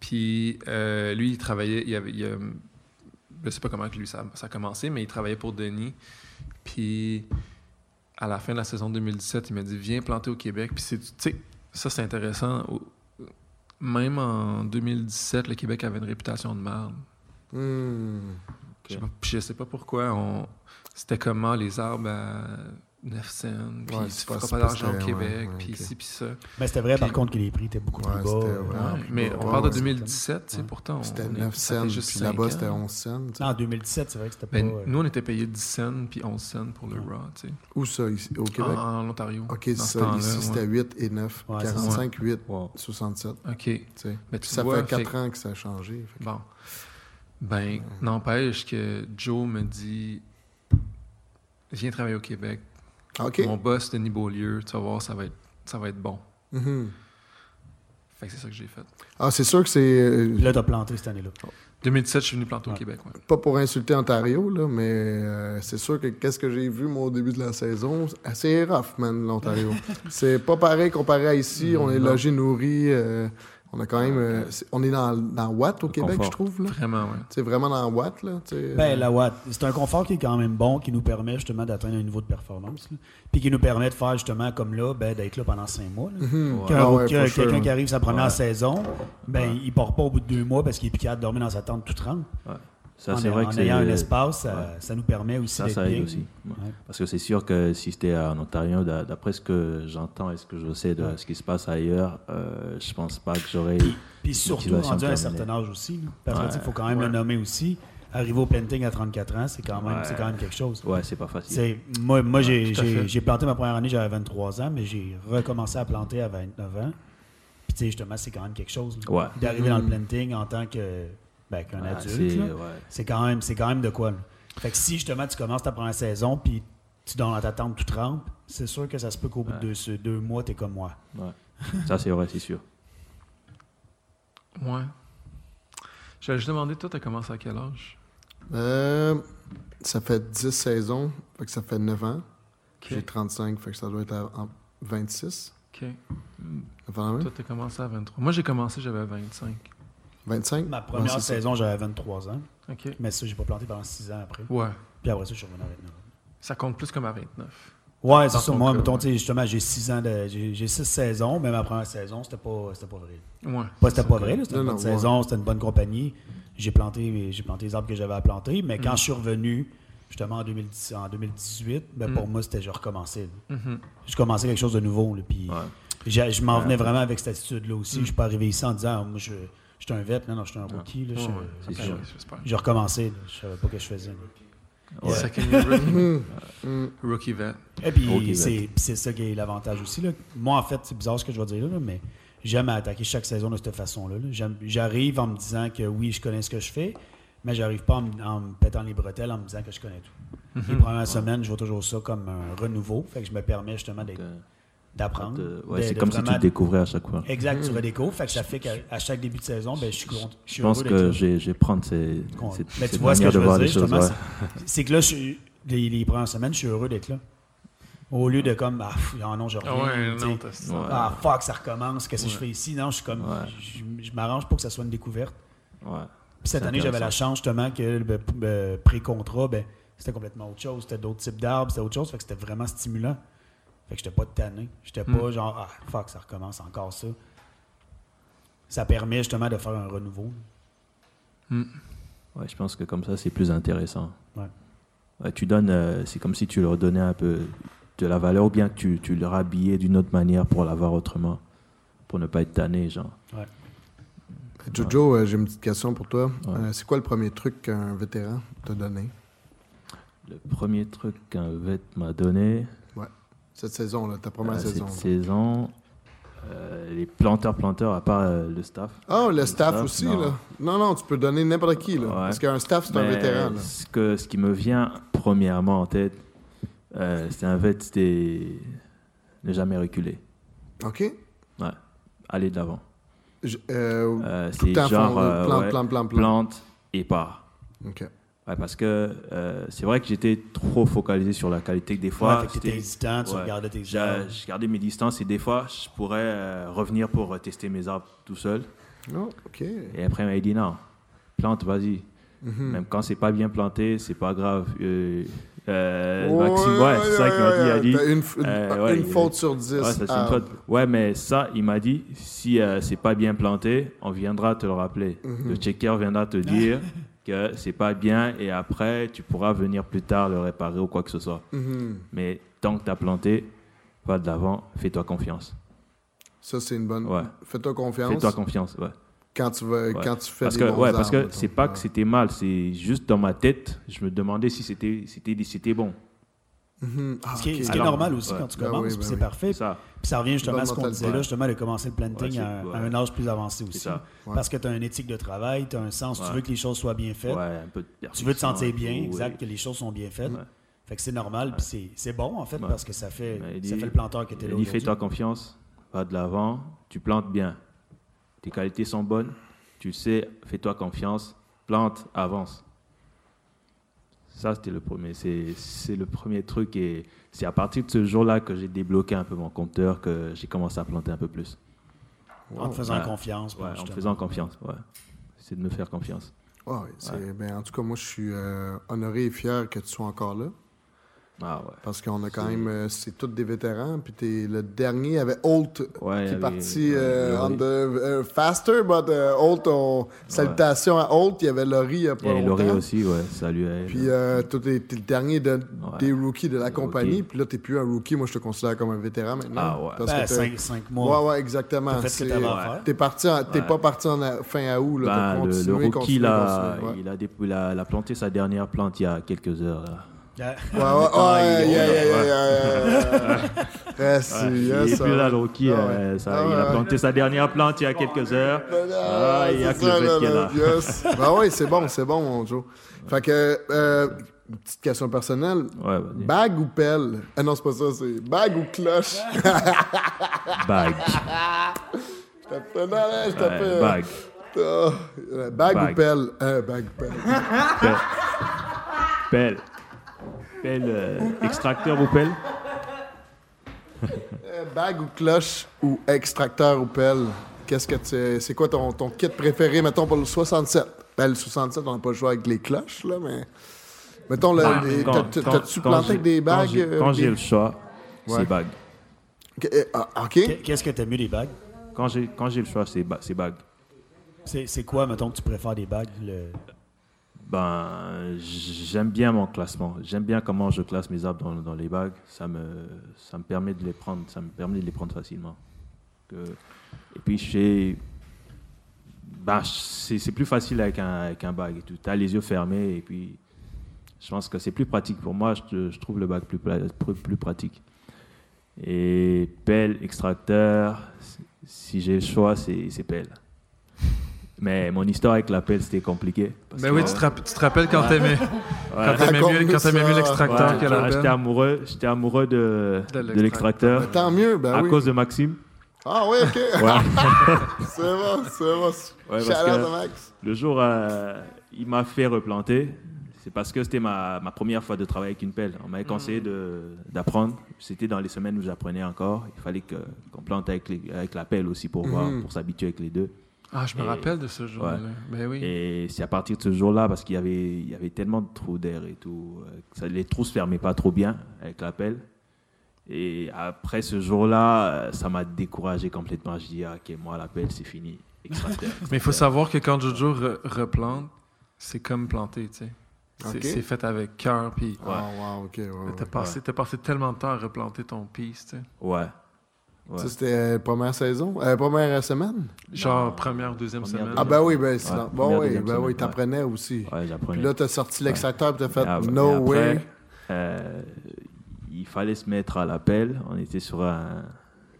Puis euh, lui, il travaillait, il avait, il a- je sais pas comment lui ça, ça a commencé, mais il travaillait pour Denis. Puis à la fin de la saison 2017, il m'a dit Viens planter au Québec. Puis c'est- tu sais, ça c'est intéressant. Même en 2017, le Québec avait une réputation de merde. Hmm. Je sais pas, je sais pas pourquoi. On... C'était comment les arbres à 9 cents, puis Ouais, tu feras pas- d'argent au Québec, puis ok. ci, puis ça. Mais c'était vrai, par contre, que les prix étaient beaucoup Ouais, plus bas. euh, Ouais, mais bas. on Ouais, parle de ouais, 2017, tu sais, Ouais. pourtant. on C'était est- 9 ça fait cents, puis là-bas, c'était 11 cents. Non, en 2017, c'est vrai que c'était Ben, pas. euh, nous, on était payé 10 cents puis 11 cents pour le Raw, tu sais. Où ça, ici, au Québec? En, en Ontario. OK, ça, ici, c'était 8 et 9. Ouais, c'est 45, 8, Wow. 67. OK. Puis ça fait 4 fait- ans que ça a changé. Bon. Ben, n'empêche que Joe me dit Viens travailler au Québec. Mon boss, Denis Beaulieu, tu vas voir, ça va être, ça va être bon. Mhm. Fait que c'est ça que j'ai fait. Ah, c'est sûr que c'est... euh, Là, t'as planté cette année-là. 2017, je suis venu planter au. Québec. ouais. pas pour insulter Ontario, là, mais euh, c'est sûr que qu'est-ce que j'ai vu, moi, au début de la saison, c'est assez rough, man, l'Ontario. c'est pas pareil comparé à ici. On est logé, nourri. euh, on a quand même... euh, c'est- on est dans, dans Watt, au Le Québec, confort. je trouve, là. Vraiment, ouais. C'est vraiment dans Watt, là. tu sais, Ben, euh, la Watt, c'est un confort qui est quand même bon, qui nous permet justement d'atteindre un niveau de performance. là. Puis qui nous permet de faire justement comme là, ben, d'être là pendant cinq mois. Ah ouais, sure, Quelqu'un ouais. qui arrive sa première Ouais. saison, ben, il part pas au bout de deux mois parce qu'il est piqué à dormir dans sa tente toute trempe. Ça, en c'est vrai en que ayant un espace, ça, ouais. ça nous permet aussi Ça, d'être ça aide aussi. Ouais. Parce que c'est sûr que si c'était en Ontario, d'a- d'après ce que j'entends et ce que je sais de Ouais. ce qui se passe ailleurs, euh, je pense pas que j'aurais. Puis surtout Motivation rendu à un certain âge aussi. là. Parce que Ouais. tu sais, il faut quand même le nommer aussi. arriver au planting à 34 ans, c'est quand, même- quand même quelque chose. Ouais, c'est pas facile. Moi, moi j'ai, planté ma première année, j'avais 23 ans, mais j'ai recommencé à planter à 29 ans. Puis, tu sais, justement, c'est quand même quelque chose. D'arriver dans le Mhm. planting en tant que, ben, qu'un Ouais, adulte, c'est- là, ouais. c'est, quand même, c'est quand même de quoi. là. Fait que si, justement, tu commences ta première saison, puis tu donnes dans ta tente tout trempe, c'est sûr que ça se peut qu'au bout de deux, mois, t'es comme moi. Ouais. Ça, c'est vrai, c'est sûr. Ouais. J'allais juste demander, toi, t'as commencé à quel âge? Euh, ça fait 10 saisons, fait que ça fait 9 ans. J'ai 35, fait que ça doit être à- en 26. Ok. Toi, t'as commencé à 23. Moi, j'ai commencé, j'avais 25. 25? Ma première saison, j'avais 23 ans. Ok. Mais ça, j'ai pas planté pendant 6 ans après. Ouais. Puis après ça, je suis revenu à 29 ans. Ça compte plus comme à 29. Ouais, c'est ça. Moi, cas, mettons, ouais. justement, j'ai 6 ans de. J'ai j'ai six saisons, mais ma première saison, c'était pas, c'était pas vrai. Ouais. Pas c'était pas vrai, là, c'était une bonne saison, c'était une bonne compagnie. J'ai planté, j'ai planté les arbres que j'avais à planter, mais quand Mhm. je suis revenu, justement en, 2010 en 2018, ben, pour Mhm. moi, c'était je recommençais. là. Mhm. Je commençais quelque chose de nouveau. là, puis je m'en Ouais. venais vraiment avec cette attitude-là aussi. Mhm. Je suis pas arrivé ici en disant, Ah, moi, je, je suis un vet, je suis un rookie. Là, Ouais, ouais. J'espère. j'ai recommencé, là, je savais pas ce que je faisais. Ouais. Second year rookie, rookie vet. Et puis, c'est ça qui est l'avantage aussi. Là. Moi, en fait, c'est bizarre ce que je vais dire là, mais j'aime attaquer chaque saison de cette façon-là. là. J'aime- J'arrive en me disant que oui, je connais ce que je fais, mais j'arrive pas en, me- en me pétant les bretelles en me disant que je connais tout. Les Mhm. premières semaines, je vois toujours ça comme un renouveau. Fait que je me permets justement d'être- d'apprendre. ouais, c'est comme si tu découvrais à chaque fois. Exact, tu redécouvres. Fait que ça fait qu'à chaque début de saison, ben, je suis content. Je, suis Je pense que vais prendre ces, Mais tu vois ce que je veux dire, ouais. c'est- que là, je les, les premières semaines, je suis heureux d'être là. Au lieu de comme, ah, pff, ah non, je reviens. Ah ouais, non. Ouais. Ah fuck, ça recommence. Qu'est-ce que je fais ici? Non, je suis comme. Ouais. Je, je m'arrange pour que ça soit une découverte. Ouais. Puis cette année, j'avais la chance justement que le le pré-contrat, ben, c'était complètement autre chose. C'était d'autres types d'arbres, c'était autre chose. Fait que c'était vraiment stimulant. Fait que j'étais pas tanné. J'étais pas Hmm. genre, ah fuck, ça recommence encore ça. Ça permet justement de faire un renouveau. Mm. Ouais, je pense que comme ça, c'est plus intéressant. Ouais. Ouais, tu donnes, euh, c'est comme si tu leur donnais un peu de la valeur ou bien que tu, tu leur habillais d'une autre manière pour l'avoir autrement, pour ne pas être tanné, genre. Jojo, euh, j'ai une petite question pour toi. Ouais. Euh, c'est quoi le premier truc qu'un vétéran t'a donné? Le premier truc qu'un vet m'a donné, cette saison, là, ta première saison? cette là? saison, euh, les planteurs-planteurs, à part euh, le staff. Ah, le staff staff, aussi, non. là. Non, non, tu peux donner n'importe qui, là. Ouais. Parce qu'un staff, c'est un vétéran, là. Ce, que, ce qui me vient premièrement en tête, euh, c'est un vet, c'était ne jamais reculer, OK? aller de l'avant. C'est genre fond, euh, plan, ouais, plan, plan, plan. plante et part. OK. Ouais, parce que euh, c'est vrai que j'étais trop focalisé sur la qualité que des Ouais, fois, j'étais- hésitant, tu ouais. regardais tes je gardais mes distances et des fois, je pourrais euh, revenir pour tester mes arbres tout seul. Oh, OK. Et après, il m'a dit non, plante, vas-y. Mhm. Même quand c'est pas bien planté, c'est pas grave. Euh, euh, Ouais, Maxime, ouais, c'est ça qu'il m'a dit. Il a dit T'as une, f- Euh, ouais, une il- faute sur 10. Ouais, ça, c'est une Ah, faute. Ouais, mais ça, il m'a dit, si euh, c'est pas bien planté, on viendra te le rappeler. Mhm. Le checker viendra te dire que c'est pas bien et après, tu pourras venir plus tard le réparer ou quoi que ce soit. mhm. Mais tant que tu as planté, va de l'avant, fais-toi confiance. Ça, c'est une bonne. Ouais. Fais-toi confiance Fais-toi confiance, ouais. quand, tu vas, Ouais. quand tu fais Parce des que, ouais, parce que c'est pas que c'était mal, c'est juste dans ma tête, je me demandais si c'était c'était c'était bon. Ah, Ce qui est, ok. ce qui est Alors, normal aussi ouais. quand tu Ben commences, oui, ben c'est oui. parfait. C'est ça. Puis ça revient justement à ce qu'on disait là, justement, de commencer le planting Ouais, à, un âge plus avancé C'est aussi. ça. Ouais. Parce que tu as une éthique de travail, tu as un sens, tu veux que les choses soient bien faites. Ouais, un peu de Tu veux te sentir bien, exact, que les choses sont bien faites. Ouais. Fait que c'est normal, puis c'est- c'est bon en fait, Ouais. parce que ça fait, il ça fait le planteur qui était Il là a dit aujourd'hui. fais-toi confiance, va de l'avant, tu plantes bien. Tes qualités sont bonnes, tu sais, fais-toi confiance, plante, avance. Ça, c'était le premier. C'est c'est le premier truc et c'est à partir de ce jour-là que j'ai débloqué un peu mon compteur, que j'ai commencé à planter un peu plus. En te faisant Ouais. confiance. Ouais, en me justement. faisant confiance. Ouais. C'est de me faire confiance. Ouais, c'est- ben, en tout cas, moi, je suis euh, honoré et fier que tu sois encore là. Ah ouais. Parce qu'on a quand même, euh, c'est tous des vétérans. Puis t'es le dernier, il y avait Holt Ouais, qui est parti euh, on the euh, faster, but euh, Holt, on... salutations à Holt. Il y avait Laurie il y a pas Il y a Laurie aussi, ouais. Salut à elle. Puis euh, toi, t'es t'es le dernier de- des rookies de la Rookie. compagnie. Puis là, t'es plus un rookie. Moi, je te considère comme un vétéran maintenant. Ah ouais. Parce Ben, que t'as- cinq, cinq mois. Ouais, ouais, exactement. T'es parti, en- t'es pas parti en a- fin août. Là, Ben, le, rookie, continué, là, continué, ouais. il, a dé- il a, il a planté sa dernière plante il y a quelques heures. Là. Yeah. Ouais, ouais, ouais, yeah, yeah, yes, est ça plus là, rookie. Ah ouais. euh, ça, Ah il ouais, a ouais. planté sa dernière plante il y a quelques heures. Ah, il y a c'est que le fait yes. Ben oui, c'est bon, c'est bon, mon Joe. Fait que, euh, une petite question personnelle. Bague ou pelle? Ah non, c'est pas ça, c'est bague ou cloche? Bague. Je t'appelle, je Ouais, t'appelle. bague. Euh, bague ou pelle? Euh, bague ou pelle. Pelle. Pelle. Euh, extracteur ou pelle? Euh, bague ou cloche ou extracteur ou pelle? Qu'est-ce que tu. C'est quoi ton, ton kit préféré, mettons, pour le 67? Ben, le 67, on n'a pas le choix avec les cloches, là, mais. Mettons, le, Ah, les- quand- t'as- quand- t'as-tu quand planté j'ai- avec des quand bagues? j'ai- euh, Quand des- j'ai le choix, Ouais. c'est bague. Ok, euh, ah, OK. Qu'est- Qu'est-ce que t'as mieux des bagues? Quand j'ai quand j'ai le choix, c'est ba- c'est bague. C'est c'est quoi, mettons, que tu préfères des bagues? Le... Ben, j'aime bien mon classement. J'aime bien comment je classe mes arbres dans, les bagues. Ça me, ça me permet de les prendre, ça me permet de les prendre facilement. Et puis, chez, ben, c'est plus facile avec un, avec un tout. Tu as les yeux fermés et puis, je pense que c'est plus pratique. Pour moi, je, trouve le bague plus, plus, plus pratique. Et pelle, extracteur, si j'ai le choix, c'est pelle. Mais mon histoire avec la pelle, c'était compliqué. parce Ben que- oui, tu te, rapp- tu te rappelles quand t'aimais quand t'aimais mieux, quand t'aimais mieux l'extracteur Ouais, que la J'étais amoureux, j'étais amoureux de, De de l'extracteur Tant mieux, ben à oui. cause de Maxime. Ah oui, OK. Ouais. c'est bon, c'est bon. Ouais, Shout parce que- Max. Le jour, euh, il m'a fait replanter. C'est parce que c'était ma, ma première fois de travailler avec une pelle. On m'avait conseillé de- d'apprendre. C'était dans les semaines où j'apprenais encore. Il fallait que- qu'on plante avec, les- avec la pelle aussi pour voir, Mhm. pour s'habituer avec les deux. Ah, je me Et- rappelle de ce jour-là. Ouais. Ben oui. Et c'est à partir de ce jour-là, parce qu'il y avait, il y avait tellement de trous d'air et tout, euh, que ça- les trous se fermaient pas trop bien avec la pelle. Et après ce jour-là, euh, ça m'a découragé complètement. Je dis, ah, ok, moi, la pelle, c'est fini. Mais il faut savoir que quand Jojo re- replante, c'est comme planter, tu sais. C'est fait avec cœur, puis Ah, wow, OK. ouais, ouais. t'as passé, t'as passé tellement de temps à replanter ton piece, tu sais. Ouais. Ouais. Ça, c'était euh, première saison? Euh, première semaine? Genre première, deuxième Première, semaine. Ah, ben oui, ben, sinon. Ouais, bon, oui, deuxième ben semaine, oui, ouais. t'apprenais aussi. Ouais, j'apprenais. Puis là, t'as sorti l'extracteur, t'as fait Ah. No après, way. euh, il fallait se mettre à la pelle. On était sur un,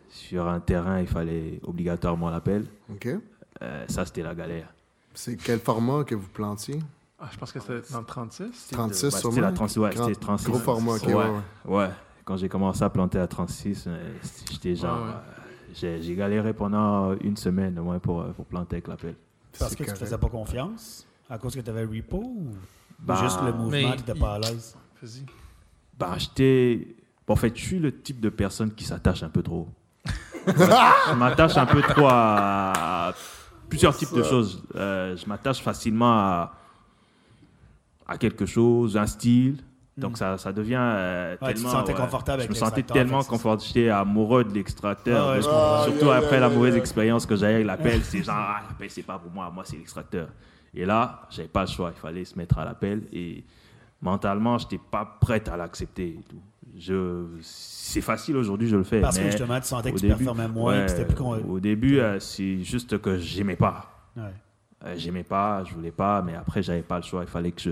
sur un terrain, il fallait obligatoirement la pelle. OK. Euh, ça, c'était la galère. C'est quel format que vous plantiez? Ah, je pense que c'était dans le 36. 36 Ouais, sûrement? C'était la 36, ouais, Grand- c'était 36. Gros format, OK, ouais, ouais. Quand j'ai commencé à planter à 36, euh, j'étais genre. Ouais, ouais. euh, j'ai, j'ai galéré pendant une semaine au moins pour, euh, pour planter avec la pelle. Parce C'est que tu faisais pas confiance? À cause que tu avais repo? Ou Bah, juste le mouvement qui n'était pas à l'aise? Vas-y. Bah, j'étais. bon, en fait, je suis le type de personne qui s'attache un peu trop. je m'attache un peu trop à plusieurs types de choses. Euh, je m'attache facilement à, à quelque chose, un style. Donc ça, ça devient euh, Ouais, tu te tellement. sentais confortable Je avec me sentais tellement confortable, j'étais amoureux de l'extracteur. Ah ouais, je surtout Ah, après yeah, la yeah, mauvaise yeah. expérience que j'avais avec la pelle, c'est genre ah, la pelle c'est pas pour moi, moi c'est l'extracteur. Et là, j'avais pas le choix, il fallait se mettre à la pelle et mentalement, j'étais pas prête à l'accepter et tout. Je, c'est facile aujourd'hui, je le fais. Parce que justement, tu sentais que tu début- performais moins, ouais, que c'était plus con. Au début, euh, c'est juste que j'aimais pas. Ouais. Euh, j'aimais pas, je voulais pas, mais après, j'avais pas le choix. Il fallait que je,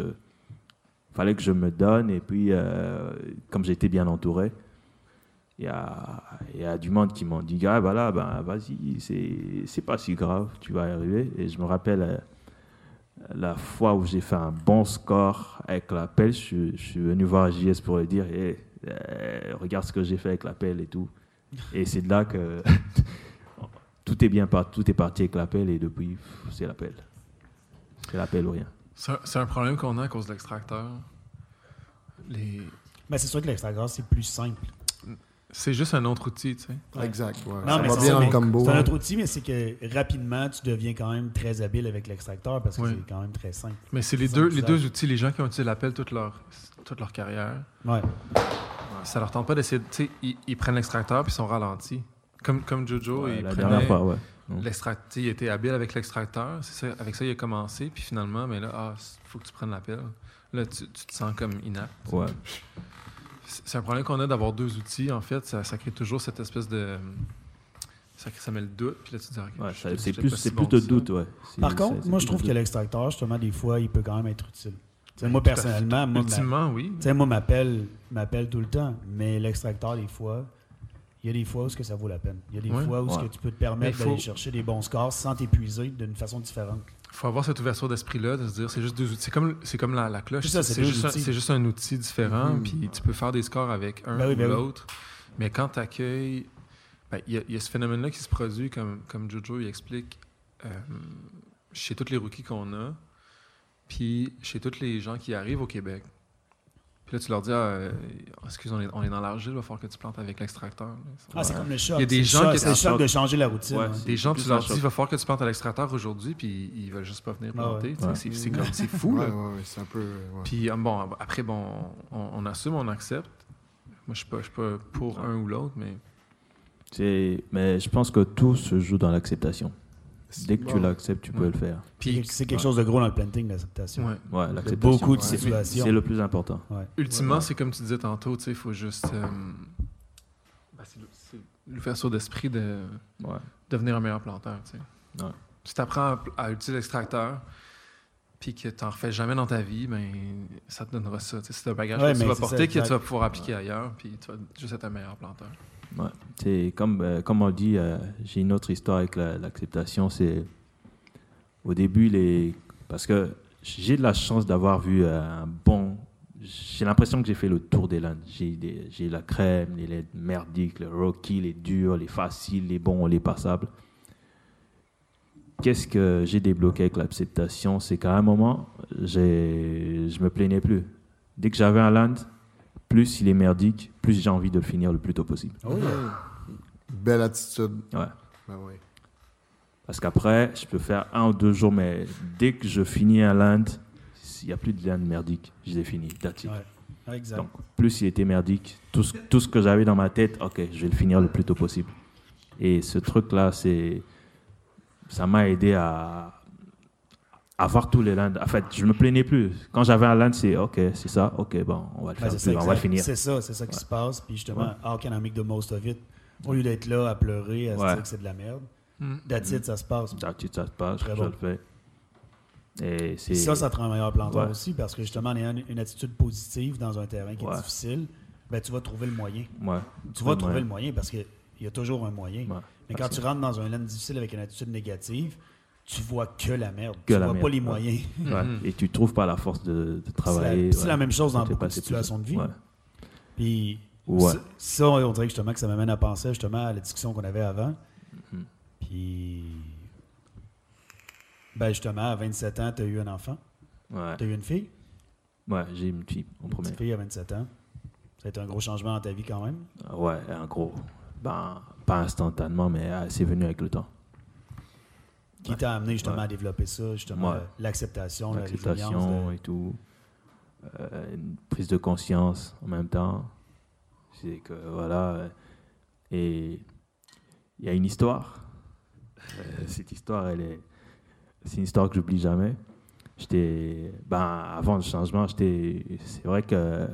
fallait que je me donne. Et puis, euh, comme j'étais bien entouré, il y a, y a du monde qui m'ont dit Ah, bah là, ben, vas-y, c'est, pas si grave, tu vas y arriver. Et je me rappelle euh, la fois où j'ai fait un bon score avec la pelle, je, suis- venu voir JS pour lui dire Eh, euh, Regarde ce que j'ai fait avec la pelle et tout. Et c'est de là que. Tout est bien parti, tout est parti avec l'appel et depuis, c'est l'appel. C'est l'appel ou rien. C'est un, problème qu'on a à cause de l'extracteur. Les... C'est sûr que l'extracteur, c'est plus simple. C'est juste un autre outil, tu sais. Ouais. Exact, ouais. Non, ça mais va c'est bien ça, dans le mais combo. C'est un autre outil, mais c'est que rapidement, tu deviens quand même très habile avec l'extracteur parce que Oui. c'est quand même très simple. Mais c'est les deux, les deux outils, les gens qui ont utilisé l'appel toute leur, toute leur carrière. Ouais. ça leur tente pas d'essayer. de- Tu sais, ils, ils prennent l'extracteur puis ils sont ralentis. Comme, comme Jojo, Ouais, la dernière fois, ouais. Sais, il était habile avec l'extracteur. C'est ça, avec ça, il a commencé. Puis finalement, mais là, ah, faut que tu prennes la pile. Là, tu, tu te sens comme inapte. Ouais. C'est un problème qu'on a d'avoir deux outils, en fait. Ça, ça crée toujours cette espèce de. Ça, ça met le doute. Puis là, tu te dis, OK, Ouais, je- ça- je- c'est plus, si plus bon de que ça. doute, ouais. C'est- Par contre, c'est moi, plus je trouve de que l'extracteur, justement, des fois, il peut quand même être utile. Moi, personnellement, moi, ma- Ultimement, oui. tu sais, moi, m'appelle, m'appelle tout le temps, mais l'extracteur, des fois, il y a des fois où ce que ça vaut la peine. Il y a des Ouais. fois où ce Ouais. que tu peux te permettre d'aller chercher des bons scores sans t'épuiser d'une façon différente. Il faut avoir cette ouverture d'esprit-là, de se dire, c'est juste deux outils. C'est comme, c'est comme la, la cloche. C'est juste, un- juste outil différent, Mhm. puis tu peux faire des scores avec un Ben oui, ou ben oui. l'autre. Mais quand tu accueilles. ben, Il y, a- il y a ce phénomène-là qui se produit, comme, comme Jojo il explique, euh, chez tous les rookies qu'on a, puis chez tous les gens qui arrivent au Québec. Puis là, tu leur dis, ah, euh, excuse, on est, on est dans l'argile, il va falloir que tu plantes avec l'extracteur. Ah, c'est comme le choc. Il y a des gens qui- C'est le choc de changer la routine. Ouais, c'est- Des gens, tu leur dis, il va falloir que tu plantes à l'extracteur aujourd'hui, puis ils veulent juste pas venir Ah ouais. planter. sais, Ouais. C'est c'est comme- c'est fou, Ouais, là. ouais, ouais, c'est un peu. ouais. Puis, euh, bon, après, bon, on, on assume, on accepte. Moi, je suis pas, je suis pas pour un ou l'autre, mais C'est- Mais je pense que tout se joue dans l'acceptation. Dès que tu l'acceptes, tu peux Ouais. le faire. puis, C'est quelque chose de gros dans le planting, l'acceptation. ouais. L'acceptation. beaucoup de Ouais. situations. C'est le plus important. Ouais. ultimement, Ouais. c'est comme tu disais tantôt, tu sais, il faut juste. euh, c'est l'ouverture d'esprit de Ouais. devenir un meilleur planteur. Si tu apprends à, à utiliser l'extracteur, puis que tu n'en refais jamais dans ta vie, ben, ça te donnera ça. C'est un bagage Ouais, que tu vas porter ça, que tu vas pouvoir appliquer ailleurs, puis tu vas juste être un meilleur planteur. C'est comme, euh, comme on dit, euh, j'ai une autre histoire avec la- l'acceptation. c'est au début, les... parce que j'ai de la chance d'avoir vu euh, un bon. J'ai l'impression que j'ai fait le tour des landes. J'ai la crème, les laits merdiques, les rocky, les durs, les faciles, les bons, les passables. Qu'est-ce que j'ai débloqué avec l'acceptation? C'est qu'à un moment, je me plaignais plus. Dès que j'avais un land, plus il est merdique, plus j'ai envie de le finir le plus tôt possible. Oh, yeah. Belle attitude. Ouais. Ben oui. Parce qu'après, je peux faire un ou deux jours, mais dès que je finis un land, s'il n'y a plus de land merdique, je l'ai fini. That's it. Ouais. Ouais, Exact. Donc, plus il était merdique, tout ce, tout ce que j'avais dans ma tête, ok, je vais le finir le plus tôt possible. Et ce truc-là, c'est, ça m'a aidé à, à voir tous les lands. En fait, je me plaignais plus. Quand j'avais un land, c'est ok, c'est ça, ok, bon, on va le Ben, faire, c'est plus, ça, on va le finir. C'est ça, c'est ça qui Ouais. se passe. Puis justement, Ouais. how can I make the most of it? Au lieu d'être là à pleurer, à se dire que c'est de la merde. Mm. That's it, ça se passe. That's it, ça se passe, Très je bon. le fais. Et c'est Puis ça, ça te rend un meilleur planteur Ouais. aussi parce que justement, en ayant une, une attitude positive dans un terrain qui est difficile, ben, tu vas trouver le moyen. ouais. Tu vas trouver le moyen parce qu'il y a toujours un moyen. Ouais. Mais quand tu rentres dans un land difficile avec une attitude négative, tu vois que la merde. Que tu la vois merde, pas les ouais. moyens. Ouais. Mhm. Et tu trouves pas la force de, de C'est la, travailler. c'est ouais. la même chose dans beaucoup de situations de vie. Ouais. Puis Ouais. ça, on dirait justement que ça m'amène à penser justement à la discussion qu'on avait avant. Mhm. Puis, ben justement, à 27 ans, tu as eu un enfant. Ouais. Tu as eu une fille? Ouais, j'ai une fille en Une premier. petite fille à 27 ans. Ça a été un gros changement dans ta vie quand même. Ouais, un gros. Ben, pas instantanément, mais euh, c'est venu avec le temps. Qui t'a amené justement Ouais. à développer ça, justement, Ouais. euh, l'acceptation. L'acceptation de- et tout. Euh, une prise de conscience en même temps. C'est que, voilà. euh, Et il y a une histoire. Euh, cette histoire, elle est. C'est une histoire que j'oublie jamais. J'étais. Ben, avant le changement, j'étais. C'est vrai que.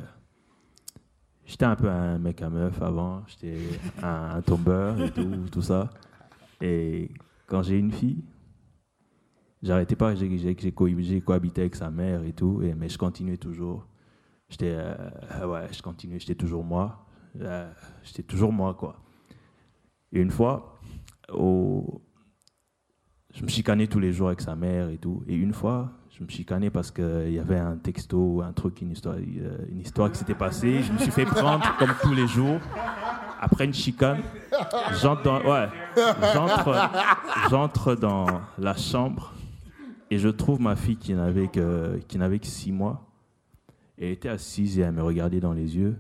J'étais un peu un mec à meuf avant. J'étais un, un tombeur et tout, tout ça. Et quand j'ai une fille, j'arrêtais pas, j'ai j'ai- j'ai co- j'ai cohabité avec sa mère et tout, mais je continuais toujours. J'étais, euh, ouais, je continuais, j'étais toujours moi. Euh, j'étais toujours moi, quoi. Et une fois, je me chicanais tous les jours avec sa mère et tout. Et une fois, je me chicanais parce qu'il y avait un texto, un truc, une histoire, euh, une histoire qui s'était passée. Je me suis fait prendre comme tous les jours. Après une chicane, j'entre, j'entre dans la chambre et je trouve ma fille qui n'avait que, qui n'avait que six mois. Elle était assise et elle me regardait dans les yeux.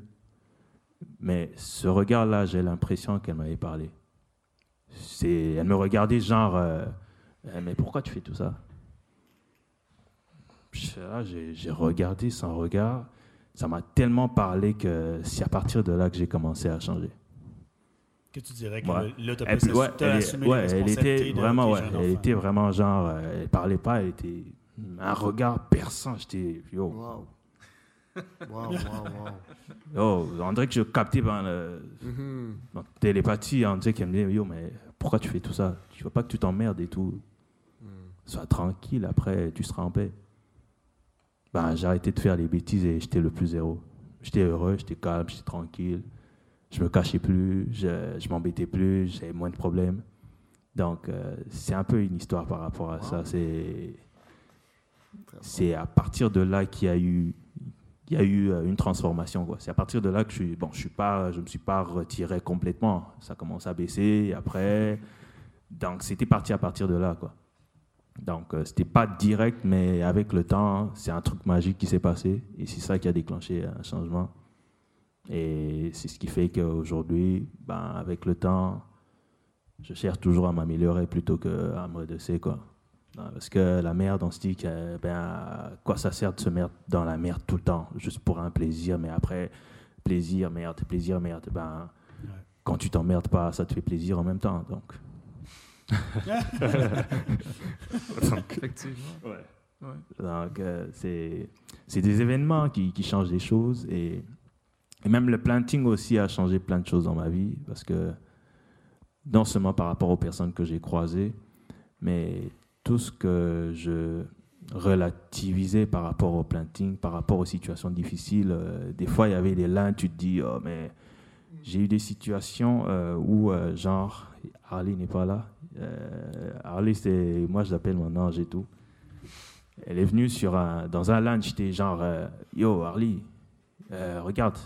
Mais ce regard-là, j'ai l'impression qu'elle m'avait parlé. Elle me regardait genre, euh, Euh, mais pourquoi tu fais tout ça? J'ai, j'ai regardé sans regard. ça m'a tellement parlé que c'est à partir de là que j'ai commencé à changer. Que tu dirais que Ouais. là, t'as Elle, plus ouais, elle, assumé les ouais, elle responsabilités était vraiment, ouais, elle était vraiment genre, euh, elle parlait pas, elle était un regard perçant. J'étais, yo, Wow. Wow, wow, wow. yo, on dirait que je captais dans, le, Mhm. dans télépathie, on dirait qu'elle me disait, yo, mais pourquoi tu fais tout ça? Tu veux pas que tu t'emmerdes et tout Sois tranquille, après tu seras en paix. Ben, j'ai arrêté de faire les bêtises et j'étais le plus heureux. J'étais heureux, j'étais calme, j'étais tranquille. Je me cachais plus, je, je m'embêtais plus, j'avais moins de problèmes. Donc, euh, c'est un peu une histoire par rapport à ça. C'est, c'est à partir de là qu'il y a eu, il y a eu euh, une transformation. Quoi. C'est à partir de là que je suis, bon, je suis pas, je me suis pas retiré complètement. Ça commence à baisser. Et après, donc c'était parti à partir de là, quoi. Donc, euh, c'était pas direct, mais avec le temps, c'est un truc magique qui s'est passé. Et c'est ça qui a déclenché un changement. Et c'est ce qui fait qu'aujourd'hui, ben, avec le temps, je cherche toujours à m'améliorer plutôt qu'à me redresser, quoi. Parce que la merde, on se dit que, ben, à quoi ça sert de se mettre dans la merde tout le temps, juste pour un plaisir, mais après, plaisir, merde, plaisir, merde, ben, Ouais. quand tu t'emmerdes pas, ça te fait plaisir en même temps, donc. Donc, Effectivement. Ouais. Ouais. Donc, euh, c'est c'est des événements qui, qui changent les choses. Et, et même le planting aussi a changé plein de choses dans ma vie. Parce que, non seulement par rapport aux personnes que j'ai croisées, mais tout ce que je relativisais par rapport au planting, par rapport aux situations difficiles. euh, des fois, il y avait des lins, tu te dis, oh, mais j'ai eu des situations euh, où, euh, genre, Harley n'est pas là. Harley, c'est, moi, je l'appelle mon ange et tout. Elle est venue sur un, dans un lunch, j'étais genre, yo, Harley, regarde,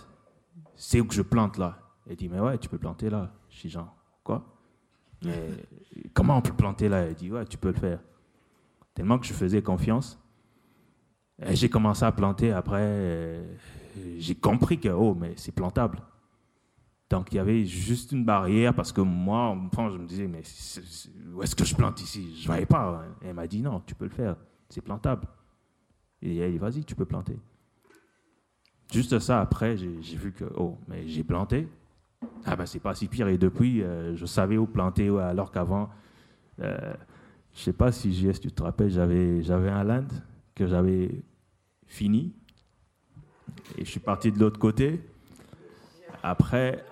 c'est où que je plante là? Elle dit, mais ouais, tu peux planter là. Je suis genre, quoi? Mais comment on peut planter là? Elle dit, ouais, tu peux le faire. Tellement que je faisais confiance. Et j'ai commencé à planter. Après, euh, j'ai compris que, oh, mais c'est plantable. Donc, il y avait juste une barrière parce que moi, je me disais, mais où est-ce que je plante ici? Je ne voyais pas. hein. Elle m'a dit, non, tu peux le faire. C'est plantable. Et elle dit, vas-y, tu peux planter. Juste ça, après, j'ai vu que, oh, mais j'ai planté. Ah ben, c'est pas si pire. Et depuis, euh, je savais où planter, alors qu'avant, euh, je sais pas si JS, tu te rappelles, j'avais un land que j'avais fini. Et je suis parti de l'autre côté. Après,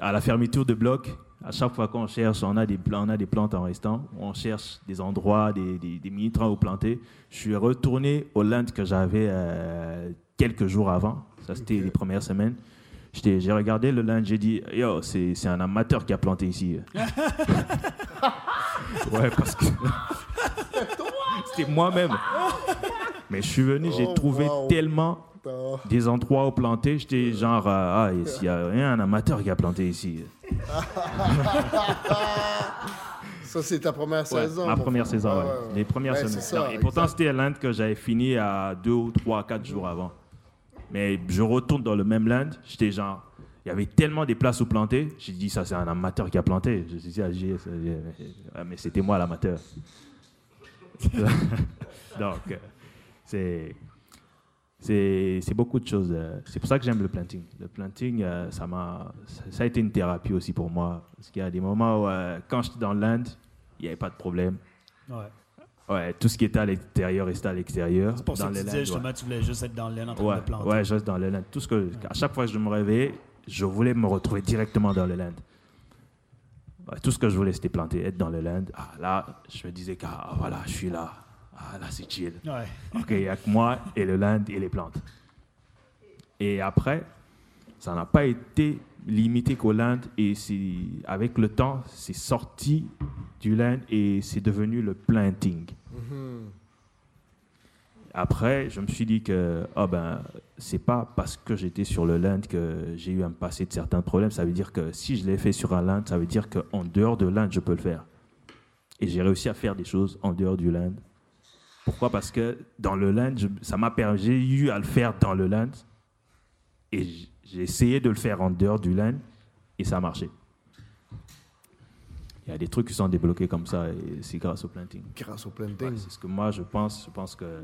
à la fermeture de bloc, à chaque fois qu'on cherche, on a des, on a des plantes en restant. On cherche des endroits, des, des, des mini-trains où planter. Je suis retourné au land que j'avais euh, quelques jours avant. Ça, c'était les premières semaines. J'ai regardé le land, j'ai dit, yo, c'est un amateur qui a planté ici. ouais, parce que c'était moi-même. Mais je suis venu, j'ai Oh, trouvé wow. tellement des endroits où planter. J'étais genre, euh, ah, il y a rien, un amateur qui a planté ici. Ça, c'est ta première Ouais, saison. ma première frère. saison, Ouais, les premières semaines. c'est ça, Non, et pourtant, c'était un land que j'avais fini à deux ou trois, quatre jours avant. Mais je retourne dans le même land, j'étais genre, il y avait tellement des places où planter, j'ai dit, ça c'est un amateur qui a planté. Je dit à JS, euh, ouais, mais c'était moi l'amateur. Donc, c'est. Beaucoup de choses. euh, C'est pour ça que j'aime le planting. Le planting, euh, ça, m'a, ça, a été une thérapie aussi pour moi. Parce qu'il y a des moments où, euh, quand j'étais dans land, il n'y avait pas de problème. Ouais. Ouais, tout ce qui était à l'extérieur restait à l'extérieur. C'est pour ça Dans que les tu disais justement, tu voulais juste être dans le laine en train ouais. de planter. Ouais, ouais, reste dans le land. Tout ce que, à chaque fois que je me réveillais, je voulais me retrouver directement dans le land. Ouais, tout ce que je voulais, c'était planter, être dans le land. Ah, là, je me disais que ah, voilà, je suis là. Ah, là, c'est chill. Ouais. OK, il n'y a que moi et le land et les plantes. Et après, ça n'a pas été limité qu'au land. Et avec le temps, c'est sorti du land et c'est devenu le planting. Après, je me suis dit que ah ben, c'est pas parce que j'étais sur le land que j'ai eu me passer de certains problèmes. Ça veut dire que si je l'ai fait sur un land, ça veut dire qu'en dehors de land, je peux le faire. Et j'ai réussi à faire des choses en dehors du land. Pourquoi? Parce que dans le land, ça m'a permis, j'ai eu à le faire dans le land et j'ai essayé de le faire en dehors du land et ça a marché. Il y a des trucs qui sont débloqués comme ça et c'est grâce au planting. Grâce au Ouais, planting. c'est ce que moi je pense. Je pense que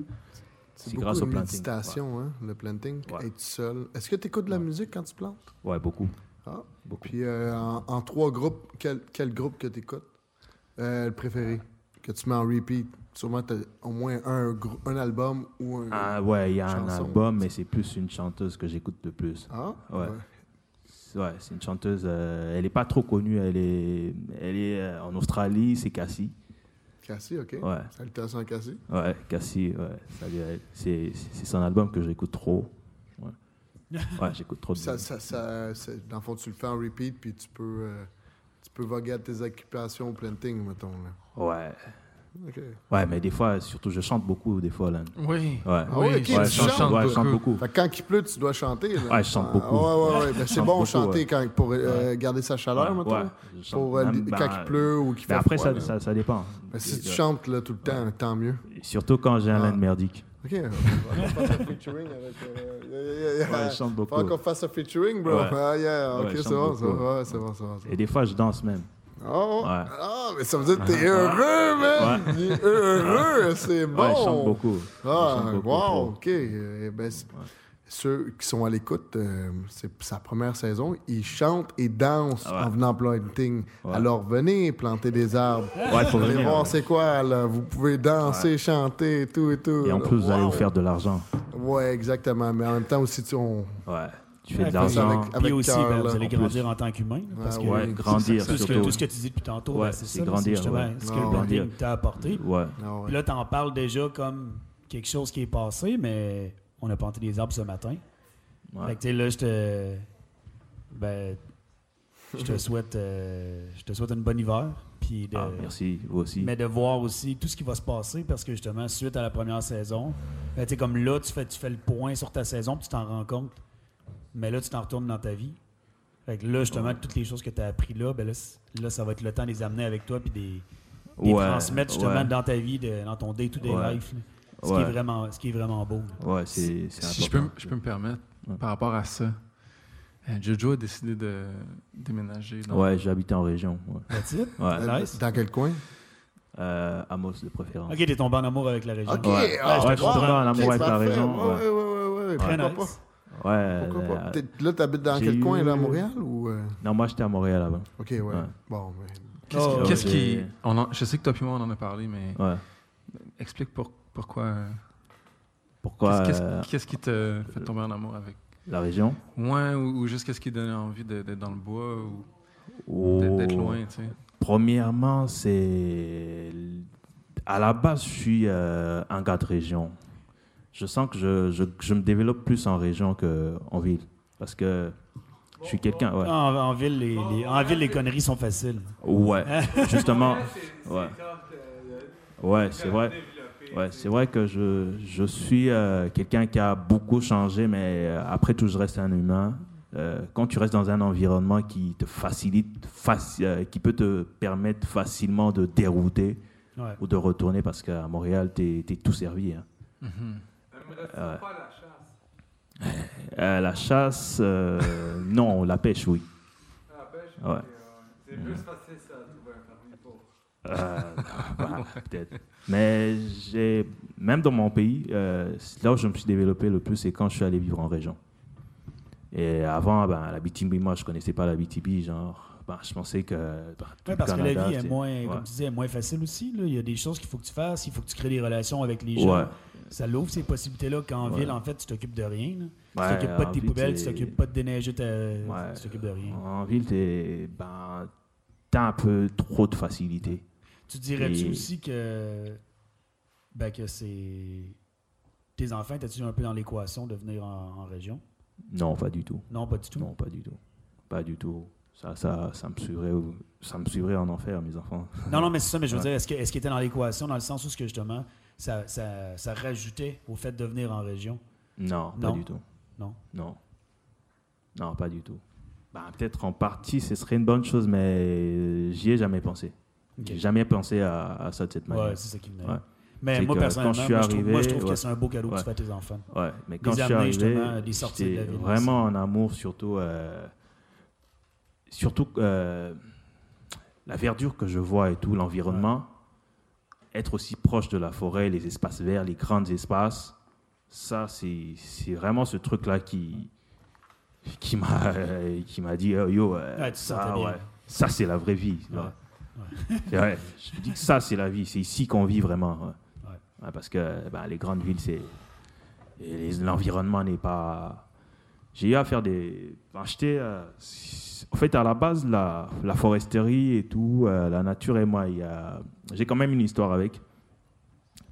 C'est grâce au planting. méditation, hein, le planting, Ouais. être seul. Est-ce que tu écoutes de la Ouais. musique quand tu plantes? Ouais, Ouais, beaucoup. Ah. beaucoup. Puis euh, en, en trois groupes, quel, quel groupe que tu écoutes? le préféré, que tu mets en repeat. Sûrement, tu au moins un, un album ou un... Ah ouais, il y a un album, mais c'est plus une chanteuse que j'écoute le plus. Ah? Ouais. Ouais, c'est une chanteuse. euh, elle n'est pas trop connue. Elle est, elle est euh, en Australie. C'est Cassie. Cassie, OK. Ouais, Salutations à Cassie. ouais, Cassie. Ouais, salut à elle. C'est, c'est son album que j'écoute trop. Ouais, ouais j'écoute trop de. Ça, ça, ça, dans le fond, tu le fais en repeat, puis tu peux, euh, peux voguer à tes occupations au planting, mettons. Là. Ouais, ouais, mais des fois, surtout, je chante beaucoup des fois là. Oui. Ouais. Ah oui, ouais, je- tu chante, chantes ouais, je chante beaucoup. Fait quand il pleut, tu dois chanter. Là. Ouais, je chante Ah, beaucoup. Ouais, ouais, ouais. Ben, c'est bon beaucoup, chanter ouais. quand, pour euh, garder sa chaleur, Ouais, mettons. ouais, je chante Pour euh, ben, quand il pleut ou qu'il fait Mais après, froid. ça, là. ça, ça dépend. Ben, si tu Ouais. chantes là, tout le temps, tant mieux. Surtout quand j'ai un Ah. laine merdique. OK, on va faire un featuring avec... euh, yeah, yeah, yeah. Ouais, je chante beaucoup. Faut qu'on fasse un featuring, bro. Ouais. Ah, yeah, OK, Ouais, c'est bon, c'est bon, ouais, c'est bon, c'est bon. c'est bon. Et des fois, je danse même. Oh, Ouais. ah, mais ça veut dire que t'es heureux, man! Heureux, c'est bon! Ouais, je chante beaucoup. Je Ah, chante beaucoup, wow. OK. Euh, ben, Ceux qui sont à l'écoute, euh, c'est sa première saison, ils chantent et dansent Ah ouais. en venant planting. Ouais. Alors venez planter des arbres. Ouais, faut venir. voir c'est quoi, là. Vous pouvez danser, chanter, et tout et tout. Et en plus, vous allez Wow. vous faire de l'argent. Ouais, exactement. Mais en même temps aussi, tu, on... Ouais. Tu fais de l'argent. avec- Puis aussi, cœur, ben, vous allez en plus. grandir en tant qu'humain. Parce que Ouais, grandir tout ce, que, tout ce que tu dis depuis tantôt, Ouais, ben, c'est ça. grandir, justement ouais. ce que le branding t'a apporté. Ouais. Ah ouais. Puis là, tu en parles déjà comme quelque chose qui est passé, mais on a planté des arbres ce matin. Ouais. Fait que, tu sais, là, je te. Ben. Je te souhaite. euh, je te souhaite une bonne hiver. Puis de, Ah, merci, vous aussi. mais de voir aussi tout ce qui va se passer parce que justement, suite à la première saison, ben, tu comme là, tu fais, tu fais le point sur ta saison puis tu t'en rends compte. Mais là, tu t'en retournes dans ta vie. Fait que là, justement, toutes les choses que tu as appris là, ben là, là, ça va être le temps de les amener avec toi puis des, des Ouais, transmettre justement ouais. dans ta vie, de- dans ton day-to-day life. là. Ce, qui est vraiment, ce qui est vraiment beau. Ouais, c'est c'est Si je peux, je peux me permettre, Ouais. par rapport à ça, euh, Jojo a décidé de déménager. Dans... Ouais, j'habitais en région. Ouais. That's it? Ouais. Nice. Dans quel coin? Euh, Amos de préférence. Ok, t'es tombé en amour avec la région. OK. Ouais. ah, Ouais, je suis tombé en amour avec la région, Ouais, ouais. ouais, ouais, Très Pourquoi nice. pas? Ouais. Pourquoi pas? euh, T'es- Là, t'habites dans quel coin, là, à eu- Montréal? Ou, euh? Non, moi, j'étais à Montréal là-bas. OK, ouais. Ouais. Bon, mais... Qu'est-ce Oh, qui- qu'est-ce qui. on en- je sais que toi et moi, on en a parlé, mais Ouais. explique pour- pourquoi. euh, Pourquoi qu'est-ce- euh, Qu'est-ce qui te fait tomber en amour avec la région? Ouais, ou, ou juste qu'est-ce qui donnait envie d'être dans le bois ou d'être d'être loin, tu sais? Premièrement, c'est. À la base, je suis euh, un gars de région. Je sens que je, je, je me développe plus en région qu'en ville. Parce que je suis quelqu'un. Ouais, En, en ville, les, les- en ville, les conneries sont faciles. ouais justement. Ouais, ouais c'est vrai. Ouais, c'est vrai que je, je suis euh, quelqu'un qui a beaucoup changé, mais euh, après tout, je reste un humain. Euh, quand tu restes dans un environnement qui te facilite, faci- euh, qui peut te permettre facilement de dérouter Ouais. ou de retourner, parce qu'à Montréal, tu es, tout servi. hein. Mhm. Euh, euh, la chasse, euh, non, la pêche, oui. Ouais. C'est plus facile ça, de trouver un carnivore. Euh, bah, peut-être. Mais j'ai, même dans mon pays, euh, là où je me suis développé le plus, c'est quand je suis allé vivre en région. Et avant, ben, la BTB, moi, je connaissais pas la BTB, genre, ben, je pensais que. ben, tout Ouais, le parce que la vie est moins, ouais. comme tu disais, moins facile aussi. là. Il y a des choses qu'il faut que tu fasses, il faut que tu crées des relations avec les gens. Ouais. Ça l'ouvre ces possibilités-là qu'en ville, en fait, tu t'occupes de rien. là. Tu t'occupes pas de tes ville, poubelles, tu t'occupes pas de déneiger, ta... Tu t'occupes de rien. En ville, t'es, ben, t'as un peu trop de facilité. Tu dirais-tu Et- aussi que, ben, que c'est. Tes enfants, t'as-tu un peu dans l'équation de venir en, en région? Non, pas du tout. Non, pas du tout? Non, pas du tout. Pas du tout. Ça, ça, ça me suivrait, ça me suivrait en enfer, mes enfants. Non, non, mais c'est ça, mais je veux Ouais. dire, est-ce que- est-ce qu'il était dans l'équation dans le sens où, ce que justement, ça, ça, ça rajoutait au fait de venir en région? Non, Non. pas du tout. Non? Non. Non, pas du tout. Ben, peut-être en partie, ce serait une bonne chose, mais j'y ai jamais pensé. J'ai jamais pensé à, à ça de cette manière. Ouais, c'est ça qui venait. Ouais. Mais moi, personnellement, quand je suis moi, je trouve, moi, je trouve que c'est un beau cadeau que tu fais à tes enfants. Ouais, mais quand Les je suis arrivé, j'étais vraiment en amour, surtout, euh, surtout euh, la verdure que je vois et tout, l'environnement, être aussi proche de la forêt, les espaces verts, les grands espaces, Ça, c'est vraiment ce truc-là qui, qui m'a qui m'a dit euh, Yo, euh, ça, ça c'est la vraie vie. Vrai, je dis que ça, c'est la vie. C'est ici qu'on vit vraiment. ouais. Ouais. Ouais, parce que ben, les grandes villes, c'est. L'environnement n'est pas. J'ai eu à faire des. j'étais, euh, en fait, à la base, la, la foresterie et tout, euh, la nature et moi, a- j'ai quand même une histoire avec.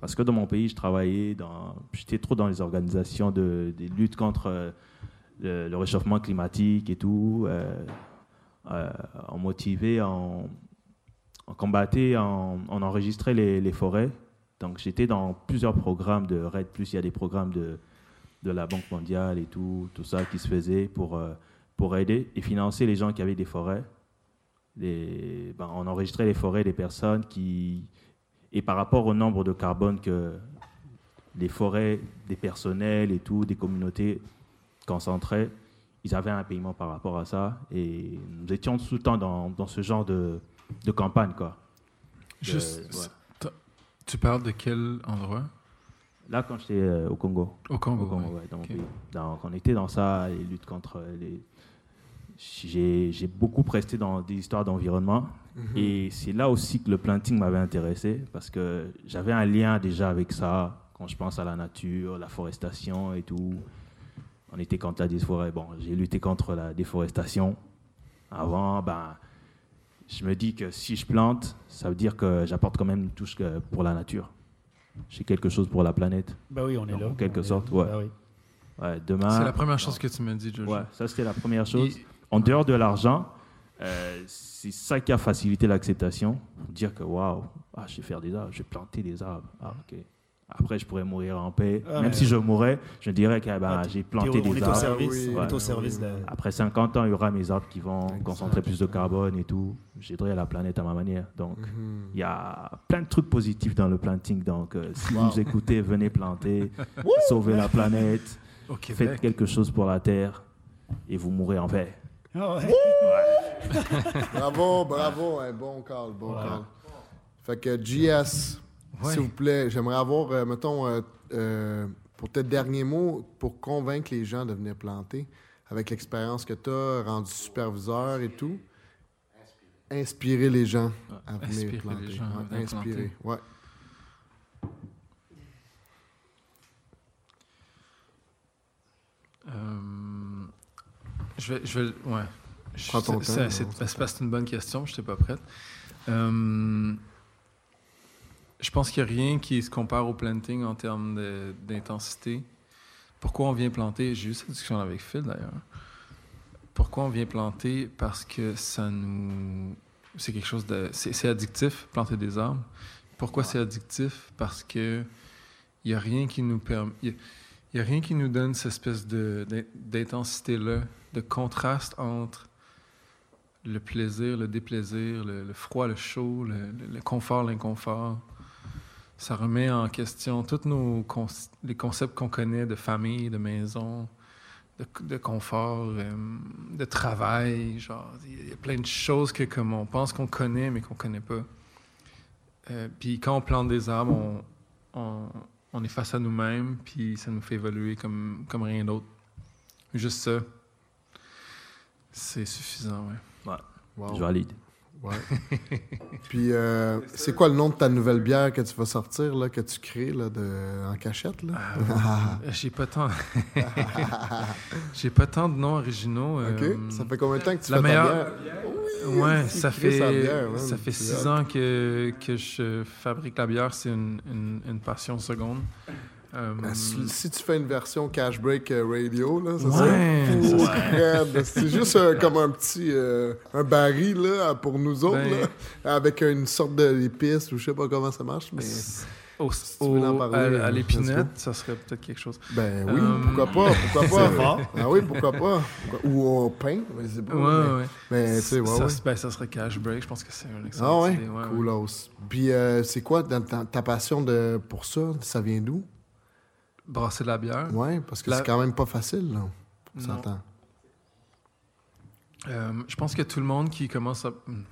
Parce que dans mon pays, je travaillais dans. J'étais trop dans les organisations de, des luttes contre euh, le, le réchauffement climatique et tout. on motivait, on, on combattait, on, enregistrait les, forêts. Donc j'étais dans plusieurs programmes de RED, plus il y a des programmes de, de la Banque mondiale et tout, tout ça qui se faisait pour, euh, pour aider et financer les gens qui avaient des forêts. Ben, on enregistrait les forêts des personnes qui... Et par rapport au nombre de carbone que les forêts, des personnels et tout, des communautés concentraient, ils avaient un paiement par rapport à ça. Et nous étions tout le temps dans, dans ce genre de, de campagne. Quoi. De- Juste, ouais. tu parles de quel endroit? Là, quand j'étais euh, au Congo. Au Congo. Au Congo, ouais. ouais, dans mon Ok. pays. Donc, on était dans ça, les luttes contre les. J'ai beaucoup presté dans des histoires d'environnement. Et c'est là aussi que le planting m'avait intéressé, parce que j'avais un lien déjà avec ça, quand je pense à la nature, la forestation et tout. On était contre la déforêt. Bon, j'ai lutté contre la déforestation. Avant, ben, je me dis que si je plante, ça veut dire que j'apporte quand même une touche que- pour la nature. J'ai quelque chose pour la planète. Ben oui, on est En là. quelque On est sorte, là. ouais. Ben oui. Ouais, demain. C'est la première chose que tu m'as dit, Jojo. Ouais, ça c'était la première chose. Et- En dehors de l'argent, euh, c'est ça qui a facilité l'acceptation. Dire que waouh, ah, je vais faire des arbres, je vais planter des arbres. Ah, ok. Après, je pourrais mourir en paix. Ah, Même si je mourrais, je dirais que ben, Ah, j'ai planté des au arbres. service, ouais. au service. Après 50 ans, il y aura mes arbres qui vont concentrer plus de carbone et tout. J'aiderai la planète à ma manière. Donc, Mhm. il y a plein de trucs positifs dans le planting. Donc, euh, si Wow. vous écoutez, venez planter, sauvez la planète, Au faites quelque chose pour la Terre et vous mourrez en paix. Ah ouais. Bravo, bravo, un bon call, bon call. Fait que JS, Ouais. s'il vous plaît, j'aimerais avoir, euh, mettons, euh, euh, pour tes derniers mots, pour convaincre les gens de venir planter, avec l'expérience que tu as, rendu superviseur et tout, inspirer les gens à venir Inspirer les planter. gens à venir inspirer, ouais. Euh, je vais, je vais, ouais. Je- Prends ton c'est- temps, C'est non, c'est- c'est parce que c'est une bonne question, je n'étais pas prête. Je pense qu'il n'y a rien qui se compare au planting en termes d'intensité. Pourquoi on vient planter? J'ai eu cette discussion avec Phil d'ailleurs. Pourquoi on vient planter? Parce que ça nous. C'est quelque chose de. C'est addictif, planter des arbres. Pourquoi c'est addictif? Parce que il n'y a rien qui nous permet. Il n'y a rien qui nous donne cette espèce d'intensité-là, de contraste entre le plaisir, le déplaisir, le, froid, le chaud, le confort, l'inconfort. Ça remet en question tous nos con- les concepts qu'on connaît de famille, de maison, de, de confort, euh, de travail. Genre, il y a plein de choses que comme on pense qu'on connaît, mais qu'on connaît pas. Euh, puis quand on plante des arbres, on, on, on est face à nous-mêmes, puis ça nous fait évoluer comme, comme rien d'autre. Juste ça, c'est suffisant, ouais. Wow. Je valide. Ouais. Puis, euh, c'est quoi le nom de ta nouvelle bière que tu vas sortir, là, que tu crées là, de, en cachette? Là? Euh, J'ai pas tant. J'ai pas tant de noms originaux. OK. euh, Ça fait combien de temps que tu la fais meilleure- ta bière? Ouais, si, ça fait, la bière, man, ça fait six ans que, que je fabrique la bière. C'est une, une, une passion seconde. Euh, Ben, si, si tu fais une version Cash Break euh, Radio, là, ça Ouais. C'est juste euh, comme un petit euh, un baril là, pour nous autres, Ben- là, avec une sorte d'épice ou je sais pas comment ça marche, mais au, tu veux en parler, à, l'épinette, ça serait peut-être quelque chose. ben oui, Euh, pourquoi pas, pourquoi pas. C'est fort. Ah oui, pourquoi pas. Ou au pain, je sais pas. Ouais, mais, ouais. mais tu sais, ouais, ça, ouais. ben, ça serait Cash Break. Je pense que c'est un Ah excellent ouais, idée, ouais, ouais. coolos. Puis euh, c'est quoi dans ta, ta passion de, pour ça? Ça vient d'où? Brasser de la bière. Ouais, parce que La- c'est quand même pas facile, là. On s'entend. Euh, je pense que tout le monde qui commence à. Hmm.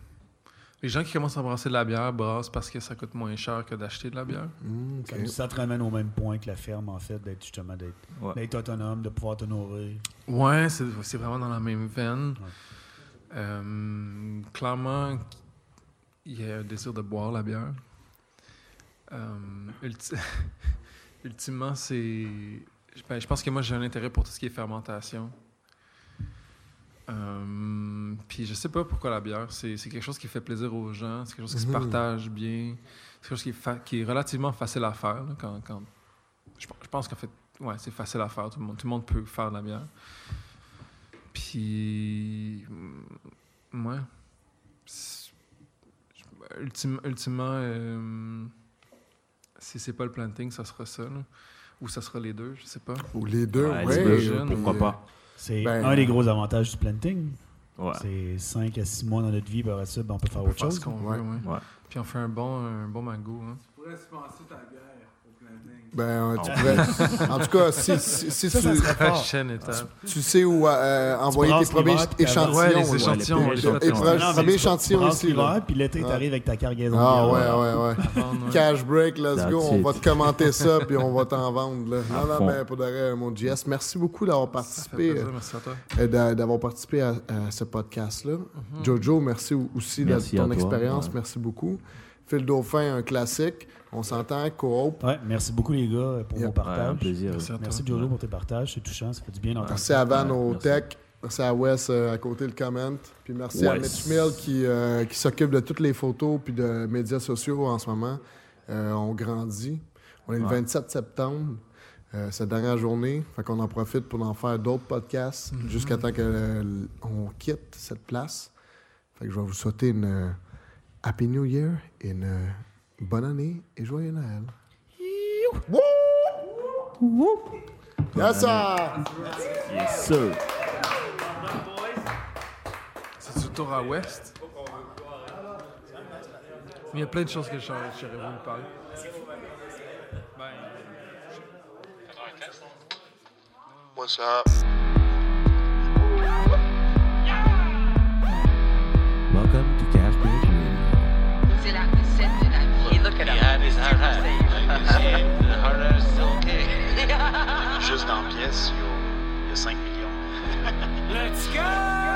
Les gens qui commencent à brasser de la bière brassent parce que ça coûte moins cher que d'acheter de la bière. Comme ça te ramène au même point que la ferme, en fait, d'être justement d'être Ouais. autonome, de pouvoir te nourrir. Ouais, c'est c'est vraiment dans la même veine. Ouais. Euh, clairement, il y a un désir de boire la bière. Euh, ulti- Ultimement, c'est. ben, je pense que moi, j'ai un intérêt pour tout ce qui est fermentation. Euh, puis je sais pas pourquoi la bière. C'est c'est quelque chose qui fait plaisir aux gens. C'est quelque chose qui Mhm. se partage bien. C'est quelque chose qui est, fa- qui est relativement facile à faire. là, quand, quand- Je, pe- je pense qu'en fait, ouais, c'est facile à faire. Tout le, monde, tout le monde peut faire de la bière. Puis, mm, ouais. Ultime- ultimement, euh, si c'est pas le planting, ça sera ça. là. Ou ça sera les deux, je sais pas. Ou les deux, Ouais, ouais. les deux, jeune, pourquoi pas. C'est Ben, un des gros avantages du planting. Ouais. C'est 5 à 6 mois dans notre vie, par ben, on peut faire On peut autre faire chose. ce qu'on Ouais. veut, ouais. Ouais. Puis on fait un bon, un bon mango. Hein. Tu pourrais dispenser ta bière. Ben, tu Ah. pourrais- En tout cas, si, si, si Ça, tu, ça étape. tu sais où euh, envoyer tes premiers échantillons. Ouais, les échantillons, Ouais, on les les premiers fait Et tester. pre- Non, premier mais tu échantillon brasses aussi, l'hiver, là. Puis l'été, Ouais. t'arrives avec ta cargaison. Ah ouais, ouais, vendre, ouais. Cash break, let's go. On va te commenter ça, puis on va t'en vendre. Là. Non, non, mais pour de vrai, mon JS, merci beaucoup d'avoir participé, plaisir, merci à toi. euh, d'a- d'avoir participé à, à ce podcast-là. Mhm. Jojo, merci au- aussi de Merci ton expérience. Merci beaucoup. Phil Dauphin, un classique. On s'entend, co-op. Ouais, merci beaucoup, les gars, pour Yeah. vos Ouais, un partages. plaisir. Merci à toi. Merci, Jojo, pour tes partages. C'est touchant, ça fait du bien d'entendre Merci à Van au. Tech. Merci à Wes euh, à côté le comment. Puis merci à. Mitch Mill qui, euh, qui s'occupe de toutes les photos puis de médias sociaux en ce moment. Euh, on grandit. On est le Ouais. 27 septembre. Euh, c'est la dernière journée. Fait qu'on en profite pour en faire d'autres podcasts Mhm. jusqu'à temps qu'on quitte cette place. Fait que je vais vous souhaiter une euh, Happy New Year et une euh, bonne année et joyeux Noël. Yes, sir! Yes, sir. C'est du tour à ouest. Il y a plein de choses que j'aurais voulu parler. What's up? Juste dans la pièce, il y a, il y a 5 millions. Let's go!